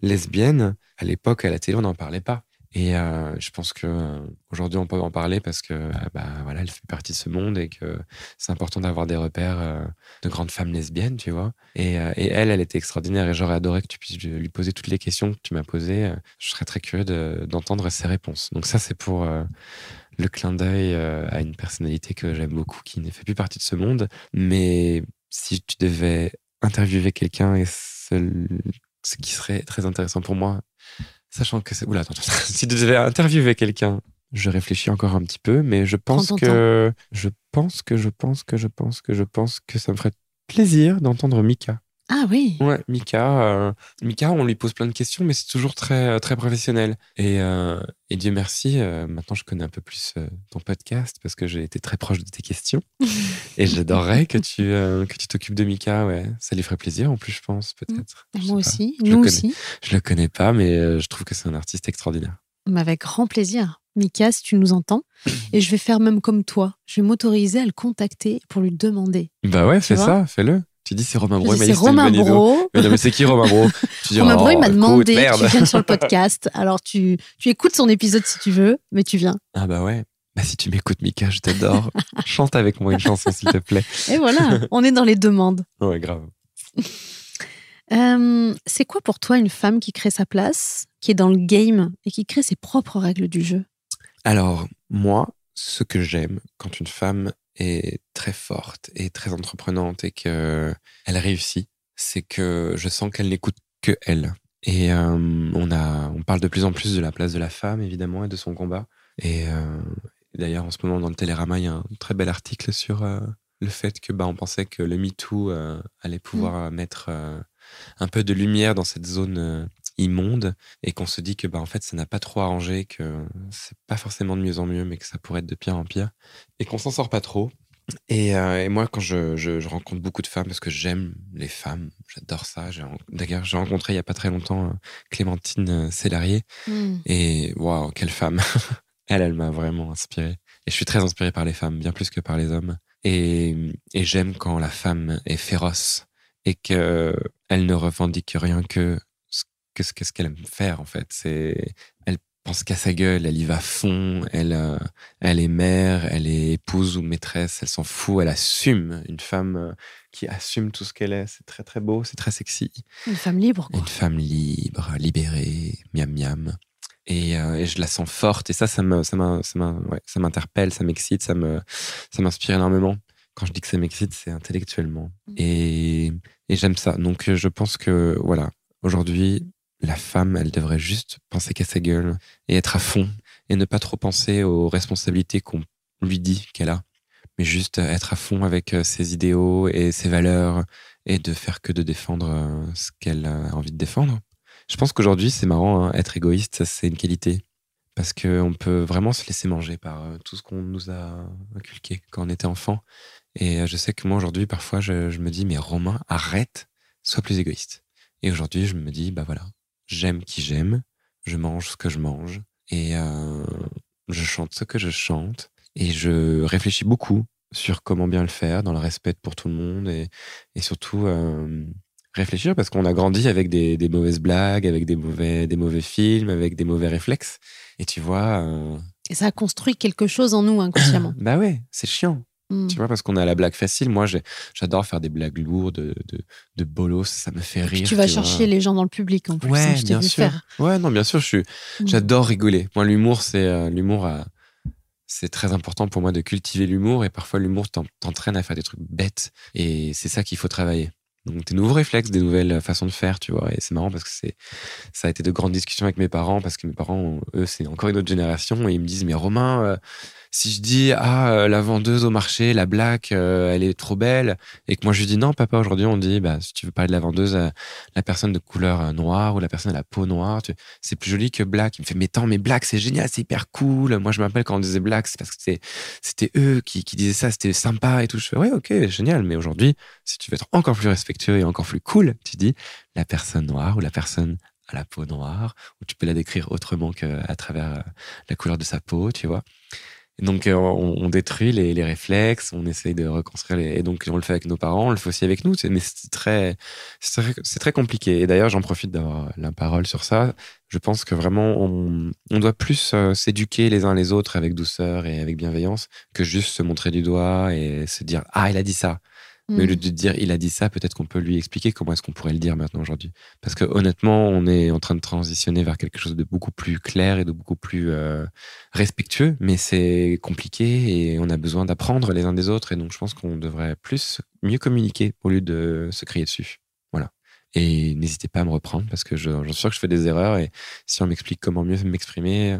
lesbienne, à l'époque à la télé, on n'en parlait pas. Et euh, je pense que euh, aujourd'hui on peut en parler parce que euh, bah voilà, elle fait partie de ce monde et que c'est important d'avoir des repères euh, de grandes femmes lesbiennes, tu vois. Et, et elle, elle était extraordinaire et j'aurais adoré que tu puisses lui poser toutes les questions que tu m'as posées. Je serais très curieux de- d'entendre ses réponses. Donc ça, c'est pour le clin d'œil à une personnalité que j'aime beaucoup, qui ne fait plus partie de ce monde. Mais si tu devais interviewer quelqu'un et ce qui serait très intéressant pour moi, sachant que c'est... Oula, attends, attends. si tu devais interviewer quelqu'un, je réfléchis encore un petit peu, mais je pense que... Je pense que, je pense que, je pense que, je pense que ça me ferait plaisir d'entendre Mika. Ah oui. Ouais, Mika, euh, Mika, on lui pose plein de questions, mais c'est toujours très euh, très professionnel. Et, euh, et Dieu merci, euh, maintenant je connais un peu plus ton podcast parce que j'ai été très proche de tes questions. et j'adorerais que tu que tu t'occupes de Mika. Ouais, ça lui ferait plaisir en plus, je pense peut-être. Je sais Moi aussi, nous connais. aussi. Je le connais pas, mais je trouve que c'est un artiste extraordinaire. Mais avec grand plaisir. Mika, si tu nous entends. Et je vais faire même comme toi. Je vais m'autoriser à le contacter pour lui demander. Bah ouais, fais ça, fais-le. Tu dis c'est Romain Bro. il m'a dit C'est Romain. Bro. Mais non, mais c'est qui Romain Bro? Tu dis, Romain Bro, il oh, m'a écoute, demandé que merde. tu viennes sur le podcast. Alors tu, tu écoutes son épisode si tu veux, mais tu viens. Ah bah ouais. Bah si tu m'écoutes, Mika, je t'adore. Chante avec moi une chanson, s'il te plaît. Et voilà, on est dans les demandes. Ouais, grave. Euh, c'est quoi pour toi une femme qui crée sa place, qui est dans le game et qui crée ses propres règles du jeu? Alors, moi, ce que j'aime quand une femme est très forte et très entreprenante et que elle réussit, c'est que je sens qu'elle n'écoute que elle. Et euh, on a, on parle de plus en plus de la place de la femme, évidemment, et de son combat. Et euh, d'ailleurs, en ce moment, dans le Télérama, il y a un très bel article sur euh, le fait que, bah, on pensait que le MeToo allait pouvoir mettre euh, un peu de lumière dans cette zone immonde et qu'on se dit que bah en fait ça n'a pas trop arrangé, que c'est pas forcément de mieux en mieux, mais que ça pourrait être de pire en pire et qu'on s'en sort pas trop. Et, euh, et moi, quand je, je, je rencontre beaucoup de femmes, parce que j'aime les femmes, j'adore ça. D'ailleurs, j'ai rencontré il y a pas très longtemps euh, Clémentine euh, Célarier. Hmm. Et waouh, quelle femme Elle, elle m'a vraiment inspiré. Et je suis très inspiré par les femmes, bien plus que par les hommes. Et, et j'aime quand la femme est féroce et que elle ne revendique rien que ce que ce que- ce qu'elle aime faire en fait? C'est elle pense qu'à sa gueule, elle y va à fond. Elle euh, elle est mère, elle est épouse ou maîtresse, elle s'en fout, elle assume. Une femme euh, qui assume tout ce qu'elle est, c'est très très beau, c'est très sexy. Une femme libre, quoi. Une femme libre, libérée, miam miam. Et, euh, et je la sens forte. Et ça, ça me, ça m'a- ouais, ça m'interpelle, ça m'excite, ça me, ça m'inspire énormément. Quand je dis que ça m'excite, c'est intellectuellement. Et, et j'aime ça. Donc, je pense que, voilà, aujourd'hui, la femme, elle devrait juste penser qu'à sa gueule et être à fond et ne pas trop penser aux responsabilités qu'on lui dit qu'elle a, mais juste être à fond avec euh, ses idéaux et ses valeurs et de faire que de défendre euh, ce qu'elle a envie de défendre. Je pense qu'aujourd'hui, c'est marrant, hein, être égoïste, c'est une qualité. Parce qu'on peut vraiment se laisser manger par euh, tout ce qu'on nous a inculqué quand on était enfant. Et je sais que moi, aujourd'hui, parfois, je, je me dis, mais Romain, arrête, sois plus égoïste. Et aujourd'hui, je me dis, bah voilà, j'aime qui j'aime, je mange ce que je mange, et euh, je chante ce que je chante, et je réfléchis beaucoup sur comment bien le faire, dans le respect pour tout le monde, et, et surtout euh, réfléchir parce qu'on a grandi avec des, des mauvaises blagues, avec des mauvais, des mauvais films, avec des mauvais réflexes. Et tu vois, euh, Et ça a construit quelque chose en nous inconsciemment. bah ouais, c'est chiant. Tu vois, parce qu'on a la blague facile. Moi, j'adore faire des blagues lourdes, de, de, bolos, ça me fait rire. tu vas chercher les gens dans le public en plus. hein, Ouais, je bien sûr. faire. Ouais, non, bien sûr, Hmm. j'adore rigoler. Moi, l'humour, c'est euh, l'humour. à- C'est très important pour moi de cultiver l'humour et parfois l'humour t'en- t'entraîne à faire des trucs bêtes et c'est ça qu'il faut travailler. Donc des nouveaux réflexes, des nouvelles façons de faire, tu vois. Et c'est marrant parce que c'est, ça a été de grandes discussions avec mes parents parce que mes parents, eux, c'est encore une autre génération et ils me disent mais Romain, euh, si je dis ah euh, la vendeuse au marché, la black, euh, elle est trop belle et que moi je lui dis non papa aujourd'hui on dit bah si tu veux parler de la vendeuse, euh, la personne de couleur noire ou la personne à la peau noire, c'est plus joli que black. Il me fait mais tant mais black c'est génial, c'est hyper cool. Moi je m'appelle quand on disait black c'est parce que c'était eux qui, qui disaient ça, c'était sympa et tout. Je fais ouais ok génial mais aujourd'hui si tu veux être encore plus respectueux et encore plus cool, tu dis la personne noire ou la personne à la peau noire, ou tu peux la décrire autrement qu'à travers la couleur de sa peau, tu vois. Donc, euh, on, détruit les, réflexes, on essaye de reconstruire les. Et donc, on le fait avec nos parents, on le fait aussi avec nous, mais c'est très, c'est très, c'est très compliqué. Et d'ailleurs, j'en profite d'avoir la parole sur ça. Je pense que vraiment, on, on doit plus euh, s'éduquer les uns les autres avec douceur et avec bienveillance que juste se montrer du doigt et se dire Ah, il a dit ça. Mais au lieu Hmm. de dire il a dit ça, peut-être qu'on peut lui expliquer comment est-ce qu'on pourrait le dire maintenant aujourd'hui. Parce que honnêtement, on est en train de transitionner vers quelque chose de beaucoup plus clair et de beaucoup plus euh, respectueux, mais c'est compliqué et on a besoin d'apprendre les uns des autres. Et donc, je pense qu'on devrait plus mieux communiquer au lieu de se crier dessus. Voilà. Et n'hésitez pas à me reprendre parce que je- j'en suis sûr que je fais des erreurs et si on m'explique comment mieux m'exprimer,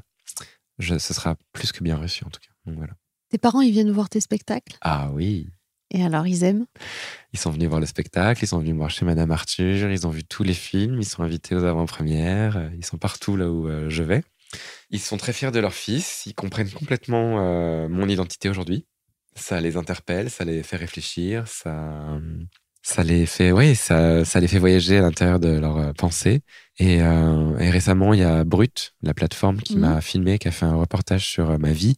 ce sera plus que bien reçu en tout cas. Donc voilà. Tes parents, ils viennent voir tes spectacles? Ah oui. Et alors ils aiment? Ils sont venus voir le spectacle, ils sont venus me voir chez Madame Arthur, ils ont vu tous les films, ils sont invités aux avant-premières, euh, ils sont partout là où euh, je vais. Ils sont très fiers de leur fils, ils comprennent complètement euh, mon identité aujourd'hui. Ça les interpelle, ça les fait réfléchir, ça, ça les fait, oui, ça, ça les fait voyager à l'intérieur de leur euh, pensée. Et, euh, et récemment, il y a Brut, la plateforme qui Mhm. m'a filmé, qui a fait un reportage sur ma vie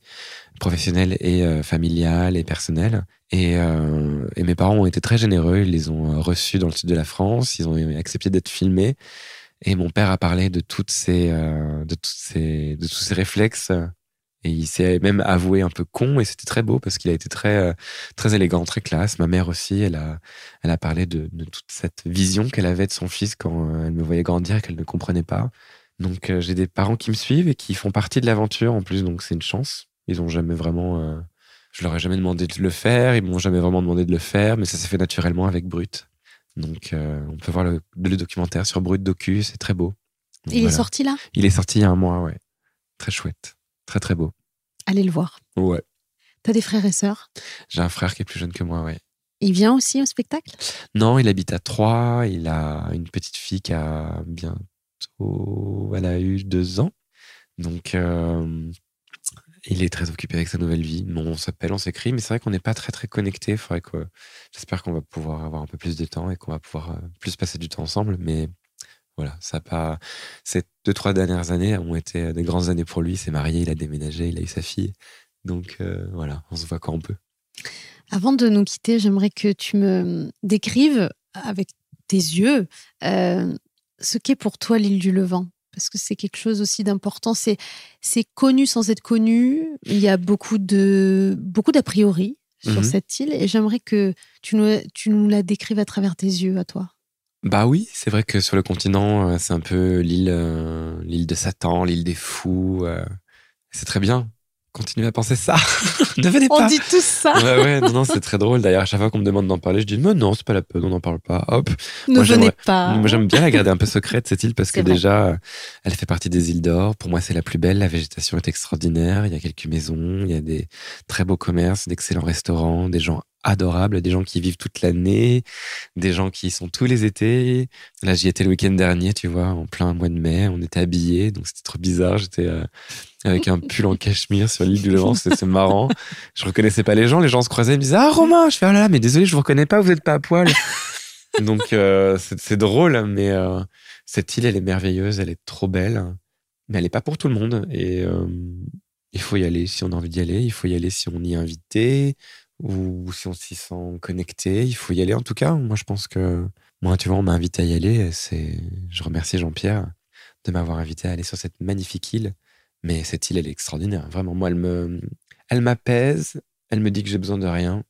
professionnelle et euh, familiale et personnelle. Et, euh, et mes parents ont été très généreux. Ils les ont euh, reçus dans le sud de la France. Ils ont accepté d'être filmés. Et mon père a parlé de toutes ces, euh, de toutes ces, de tous ces réflexes. Et il s'est même avoué un peu con. Et c'était très beau parce qu'il a été très, euh, très élégant, très classe. Ma mère aussi, elle a, elle a parlé de, toute cette vision qu'elle avait de son fils quand euh, elle me voyait grandir qu'elle ne comprenait pas. Donc j'ai des parents qui me suivent et qui font partie de l'aventure en plus. Donc c'est une chance. Ils ont jamais vraiment. euh, je leur ai jamais demandé de le faire. Ils m'ont jamais vraiment demandé de le faire, mais ça s'est fait naturellement avec Brut. Donc, euh, on peut voir le, le documentaire sur Brut Docu, c'est très beau. Donc, Il est sorti là? Il est sorti il y a un mois, ouais. Très chouette. Très, très beau. Allez le voir. Ouais. T'as des frères et sœurs? J'ai un frère qui est plus jeune que moi, ouais. Il vient aussi au spectacle? Non, il habite à Troyes. Il a une petite fille qui a bientôt bientôt. Elle a eu deux ans. Donc, euh, il est très occupé avec sa nouvelle vie. On s'appelle, on s'écrit, mais c'est vrai qu'on n'est pas très très connectés. que j'espère qu'on va pouvoir avoir un peu plus de temps et qu'on va pouvoir euh, plus passer du temps ensemble. Mais voilà, ça pas. Ces deux trois dernières années ont été des grandes années pour lui. Il s'est marié, il a déménagé, il a eu sa fille. Donc euh, voilà, on se voit quand on peut. Avant de nous quitter, j'aimerais que tu me décrives avec tes yeux euh, ce qu'est pour toi l'île du Levant parce que c'est quelque chose aussi d'important. C'est, c'est connu sans être connu. Il y a beaucoup de beaucoup d'a priori sur mhm. cette île et j'aimerais que tu nous, tu nous la décrives à travers tes yeux, à toi. Bah oui, c'est vrai que sur le continent, euh, c'est un peu l'île, euh, l'île de Satan, l'île des fous. Euh, c'est très bien. Continuez à penser ça. ne venez pas. On dit tout ça. ouais, ouais, non, non, c'est très drôle. D'ailleurs, à chaque fois qu'on me demande d'en parler, je dis, mais non, c'est pas la peine, on n'en parle pas. Hop. Ne venez pas. Moi, j'aime bien la garder un peu secrète, cette île, parce que déjà, elle fait partie des îles d'or. Pour moi, c'est la plus belle. La végétation est extraordinaire. Il y a quelques maisons, il y a des très beaux commerces, d'excellents restaurants, des gens adorables, des gens qui vivent toute l'année, des gens qui sont tous les étés. Là, j'y étais le week-end dernier, tu vois, en plein mois de mai. On était habillés, donc c'était trop bizarre. J'étais euh, avec un pull en cachemire sur l'île du Levant, c'est marrant. Je reconnaissais pas les gens, les gens se croisaient, ils me disaient ah Romain, je fais ah là là, mais désolé, je vous reconnais pas, vous êtes pas à poil. donc euh, c'est drôle, mais euh, cette île, elle est merveilleuse, elle est trop belle, mais elle est pas pour tout le monde et il faut y aller si on a envie d'y aller, il faut y aller si on y est invité, ou si on s'y sent connecté, il faut y aller en tout cas. Moi, je pense que moi, tu vois, on m'a invité à y aller. C'est, je remercie Jean-Pierre de m'avoir invité à aller sur cette magnifique île. Mais cette île, elle est extraordinaire. Vraiment, moi, elle me, elle m'apaise. Elle me dit que j'ai besoin de rien.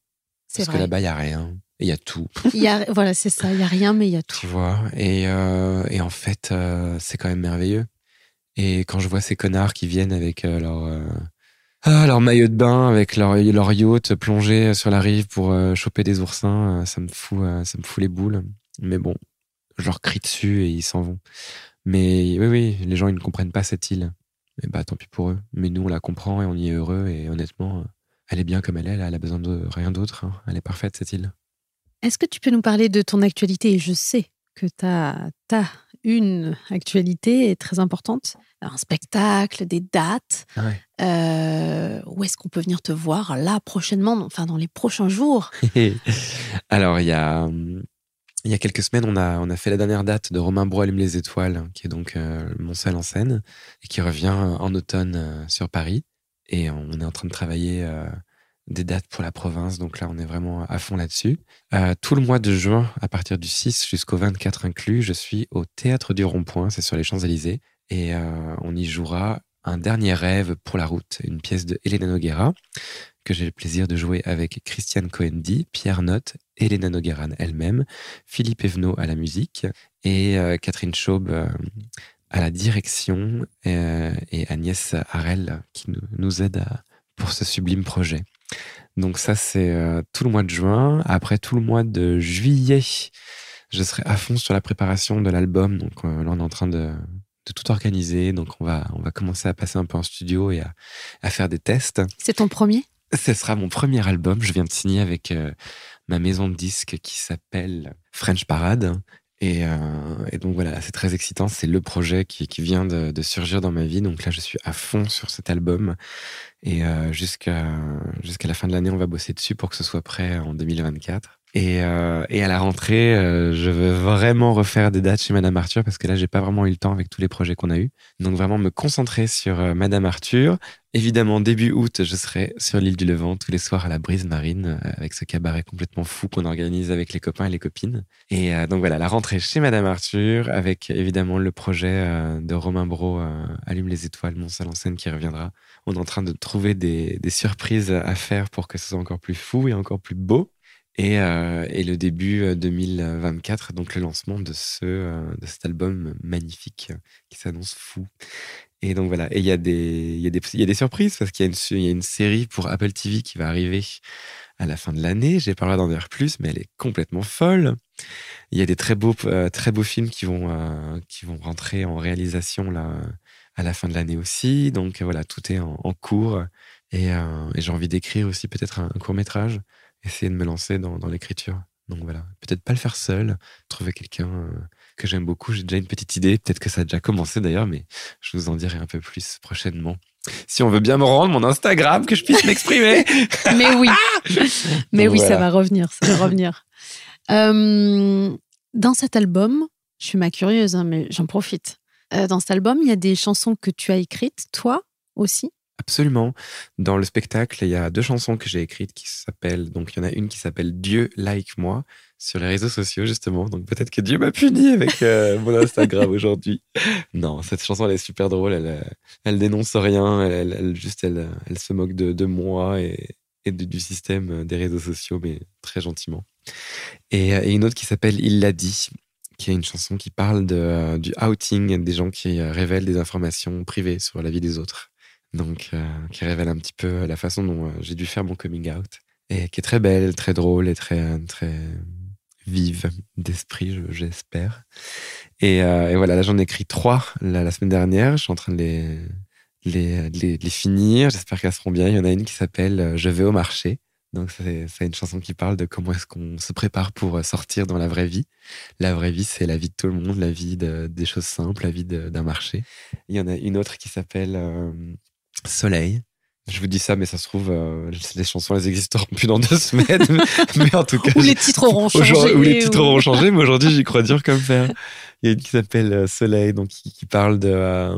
Parce que là-bas, il y a rien. Et il y a tout. Y a, voilà, c'est ça. Il y a rien, mais il y a tout. Tu vois? Et, euh, et en fait, euh, c'est quand même merveilleux. Et quand je vois ces connards qui viennent avec euh, leur ah, leur maillot de bain avec leur, yacht plongé sur la rive pour euh, choper des oursins, euh, ça me fout, euh, ça me fout les boules. Mais bon, je leur crie dessus et ils s'en vont. Mais oui, oui, les gens ils ne comprennent pas cette île. Mais bah tant pis pour eux. Mais nous on la comprend et on y est heureux et honnêtement, elle est bien comme elle est. Elle a besoin de rien d'autre. Hein. Elle est parfaite cette île. Est-ce que tu peux nous parler de ton actualité? Je sais que tu as, as une actualité très importante un spectacle, des dates. Ah euh, où est-ce qu'on peut venir te voir là prochainement, enfin dans les prochains jours? Alors il y a il y a quelques semaines, on a on a fait la dernière date de Romain Bro allume les étoiles, qui est donc euh, mon seul en scène et qui revient en automne euh, sur Paris. Et on est en train de travailler des dates pour la province. Donc là, on est vraiment à fond là-dessus. tout le mois de juin, à partir du 6 jusqu'au 24 inclus, je suis au Théâtre du Rond-Point, c'est sur les Champs-Élysées. Et euh, on y jouera un dernier rêve pour la route, une pièce de Elena Noguera que j'ai le plaisir de jouer avec Christiane Coendi, Pierre Notte, Elena Nogueran elle-même, Philippe Evenot à la musique et euh, Catherine Schaub euh, à la direction et Agnès Harel qui nous, aide pour ce sublime projet. Donc ça, c'est tout le mois de juin. Après tout le mois de juillet, je serai à fond sur la préparation de l'album. Donc là, on est en train de, de tout organiser. Donc, on va, on va commencer à passer un peu en studio et à, à faire des tests. C'est ton premier? Ce sera mon premier album. Je viens de signer avec euh, ma maison de disques qui s'appelle French Parade. Et, euh, et donc voilà, c'est très excitant. C'est le projet qui, vient de, surgir dans ma vie. Donc là, je suis à fond sur cet album. Et euh, jusqu'à jusqu'à la fin de l'année, on va bosser dessus pour que ce soit prêt en 2024. Et, euh, et à la rentrée, euh, je veux vraiment refaire des dates chez Madame Arthur parce que là, j'ai pas vraiment eu le temps avec tous les projets qu'on a eus. Donc vraiment me concentrer sur euh, Madame Arthur. Évidemment, début août, je serai sur l'île du Levant tous les soirs à la brise marine euh, avec ce cabaret complètement fou qu'on organise avec les copains et les copines. Et donc voilà, la rentrée chez Madame Arthur avec évidemment le projet de Romain Bro, Allume les étoiles, mon seul en scène qui reviendra. On est en train de trouver des, des surprises à faire pour que ce soit encore plus fou et encore plus beau. Et, euh, et, le début 2024, euh, donc le lancement de, ce, euh, de cet album magnifique qui s'annonce fou. Et donc voilà, et il y, y, y a des surprises parce qu'il y, a une, série pour Apple TV qui va arriver à la fin de l'année. J'ai droit d'en dire plus, mais elle est complètement folle. Il y a des très beaux, très beaux films qui vont, qui vont rentrer en réalisation là, à la fin de l'année aussi. Donc voilà, tout est en, cours. Et j'ai envie d'écrire aussi peut-être un court métrage essayer de me lancer dans, dans l'écriture. Donc voilà, peut-être pas le faire seul, trouver quelqu'un euh, que j'aime beaucoup. J'ai déjà une petite idée. Peut-être que ça a déjà commencé d'ailleurs, mais je vous en dirai un peu plus prochainement. Si on veut bien me rendre mon Instagram, que je puisse m'exprimer. mais oui. mais Donc oui, ça va revenir. Ça va revenir. Euh, dans cet album, je suis ma curieuse, hein, mais j'en profite. Euh, dans cet album, il y a des chansons que tu as écrites, toi aussi? Absolument. Dans le spectacle, il y a deux chansons que j'ai écrites qui s'appellent. Donc, il y en a une qui s'appelle Dieu like moi sur les réseaux sociaux, justement. Donc, peut-être que Dieu m'a puni avec euh, mon Instagram aujourd'hui. Non, cette chanson, elle est super drôle. Elle, euh, elle dénonce rien. Elle, juste, elle, euh, elle se moque de, de moi et, et de- du système des réseaux sociaux, mais très gentiment. Et, et une autre qui s'appelle Il l'a dit, qui est une chanson qui parle de, du outing des gens qui révèlent des informations privées sur la vie des autres donc euh, qui révèle un petit peu la façon dont euh, j'ai dû faire mon coming out et qui est très belle, très drôle et très très vive d'esprit, je- j'espère. Et, euh, voilà, là j'en ai écrit trois la, semaine dernière. Je suis en train de les les, les, finir. J'espère qu'elles seront bien. Il y en a une qui s'appelle euh, Je vais au marché. Donc c'est une chanson qui parle de comment est-ce qu'on se prépare pour euh, sortir dans la vraie vie. La vraie vie, c'est la vie de tout le monde, la vie de- des choses simples, la vie d'un marché. Il y en a une autre qui s'appelle euh, Soleil. Je vous dis ça, mais ça se trouve, euh, les chansons, elles existeront plus dans deux semaines. mais en tout cas, Ou les titres auront changé. Aujourd'hui- Ou les titres ou- auront changé, mais aujourd'hui, j'y crois dur comme fer. Il y a une qui s'appelle euh, Soleil, donc qui, qui parle de, euh,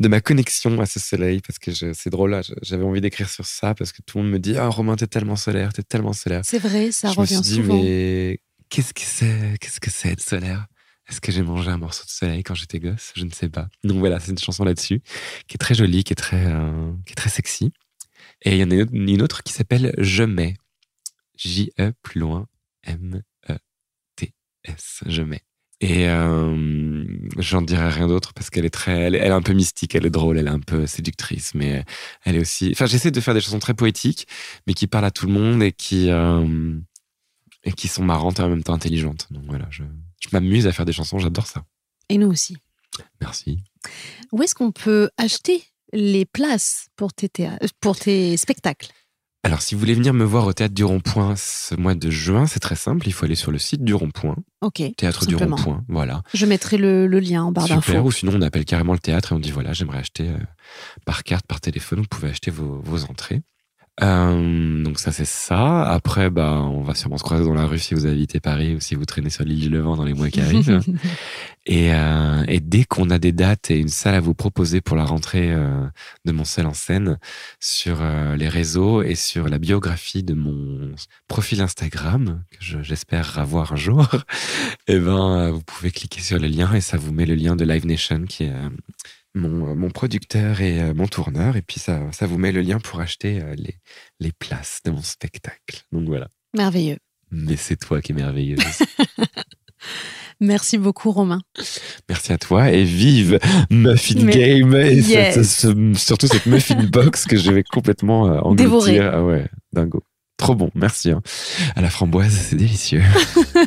de ma connexion à ce soleil, parce que c'est drôle, j'avais envie d'écrire sur ça, parce que tout le monde me dit Ah, Romain, t'es tellement solaire, t'es tellement solaire. C'est vrai, ça je me revient suis dit, souvent. mais qu'est-ce que c'est Qu'est-ce que c'est être solaire? Est-ce que j'ai mangé un morceau de soleil quand j'étais gosse? Je ne sais pas. Donc voilà, c'est une chanson là-dessus, qui est très jolie, qui est très, euh, qui est très sexy. Et il y en a une autre, qui s'appelle Je mets. J-E plus loin, M-E-T-S. Je mets. Et euh, j'en dirai rien d'autre parce qu'elle est très, elle est un peu mystique, elle est drôle, elle est un peu séductrice, mais elle est aussi. Enfin, j'essaie de faire des chansons très poétiques, mais qui parlent à tout le monde et qui euh, et qui sont marrantes et en même temps intelligentes. Donc voilà, je, je m'amuse à faire des chansons, j'adore ça. Et nous aussi. Merci. Où est-ce qu'on peut acheter les places pour tes, euh, pour tes spectacles? Alors, si vous voulez venir me voir au théâtre du Rond-Point ce mois de juin, c'est très simple. Il faut aller sur le site du Rond-Point, Ok. théâtre du. Rond-Point. Voilà. Je mettrai le, le lien en barre Super. d'infos. Ou sinon, on appelle carrément le théâtre et on dit voilà, j'aimerais acheter euh, par carte, par téléphone. Vous pouvez acheter vos, vos entrées. Euh, donc ça c'est ça. Après, bah, on va sûrement se croiser dans la rue si vous habitez Paris ou si vous traînez sur l'île du Levant dans les mois qui arrivent. Et, euh, et dès qu'on a des dates et une salle à vous proposer pour la rentrée euh, de mon seul en scène sur les réseaux et sur la biographie de mon profil Instagram que je- j'espère avoir un jour, et ben euh, vous pouvez cliquer sur le lien et ça vous met le lien de Live Nation qui est mon, euh, mon producteur et euh, mon tourneur et puis ça, ça vous met le lien pour acheter euh, les, les places de mon spectacle. Donc voilà. Merveilleux. Mais c'est toi qui es merveilleuse. Merci beaucoup, Romain. Merci à toi et vive Muffin Mais- Game et Yes. cette- ce- surtout cette Muffin Box que je vais complètement euh, engloutir. Dévorer. Ah ouais, dingo. Trop bon, merci. hein. À la framboise, c'est délicieux.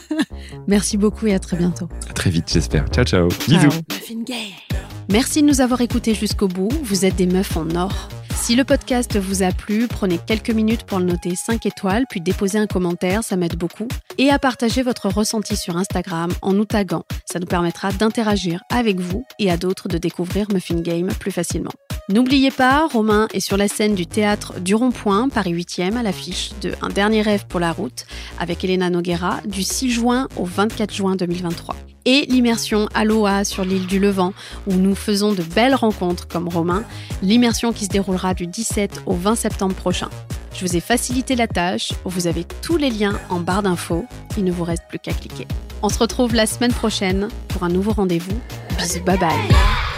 Merci beaucoup et à très bientôt. À très vite, j'espère. Ciao, ciao. Bisous. Ciao. Merci de nous avoir écoutés jusqu'au bout. Vous êtes des meufs en or. Si le podcast vous a plu, prenez quelques minutes pour le noter 5 étoiles, puis déposez un commentaire, ça m'aide beaucoup. Et à partager votre ressenti sur Instagram en nous taguant. Ça nous permettra d'interagir avec vous et à d'autres de découvrir Muffin Game plus facilement. N'oubliez pas, Romain est sur la scène du théâtre du Rond-Point, Paris 8e, à l'affiche de Un dernier rêve pour la route, avec Elena Noguera, du 6 juin au 24 juin 2023. Et l'immersion Aloha sur l'île du Levant, où nous faisons de belles rencontres comme Romain, l'immersion qui se déroulera du 17 au 20 septembre prochain. Je vous ai facilité la tâche, vous avez tous les liens en barre d'infos, il ne vous reste plus qu'à cliquer. On se retrouve la semaine prochaine pour un nouveau rendez-vous. Bisous, bye bye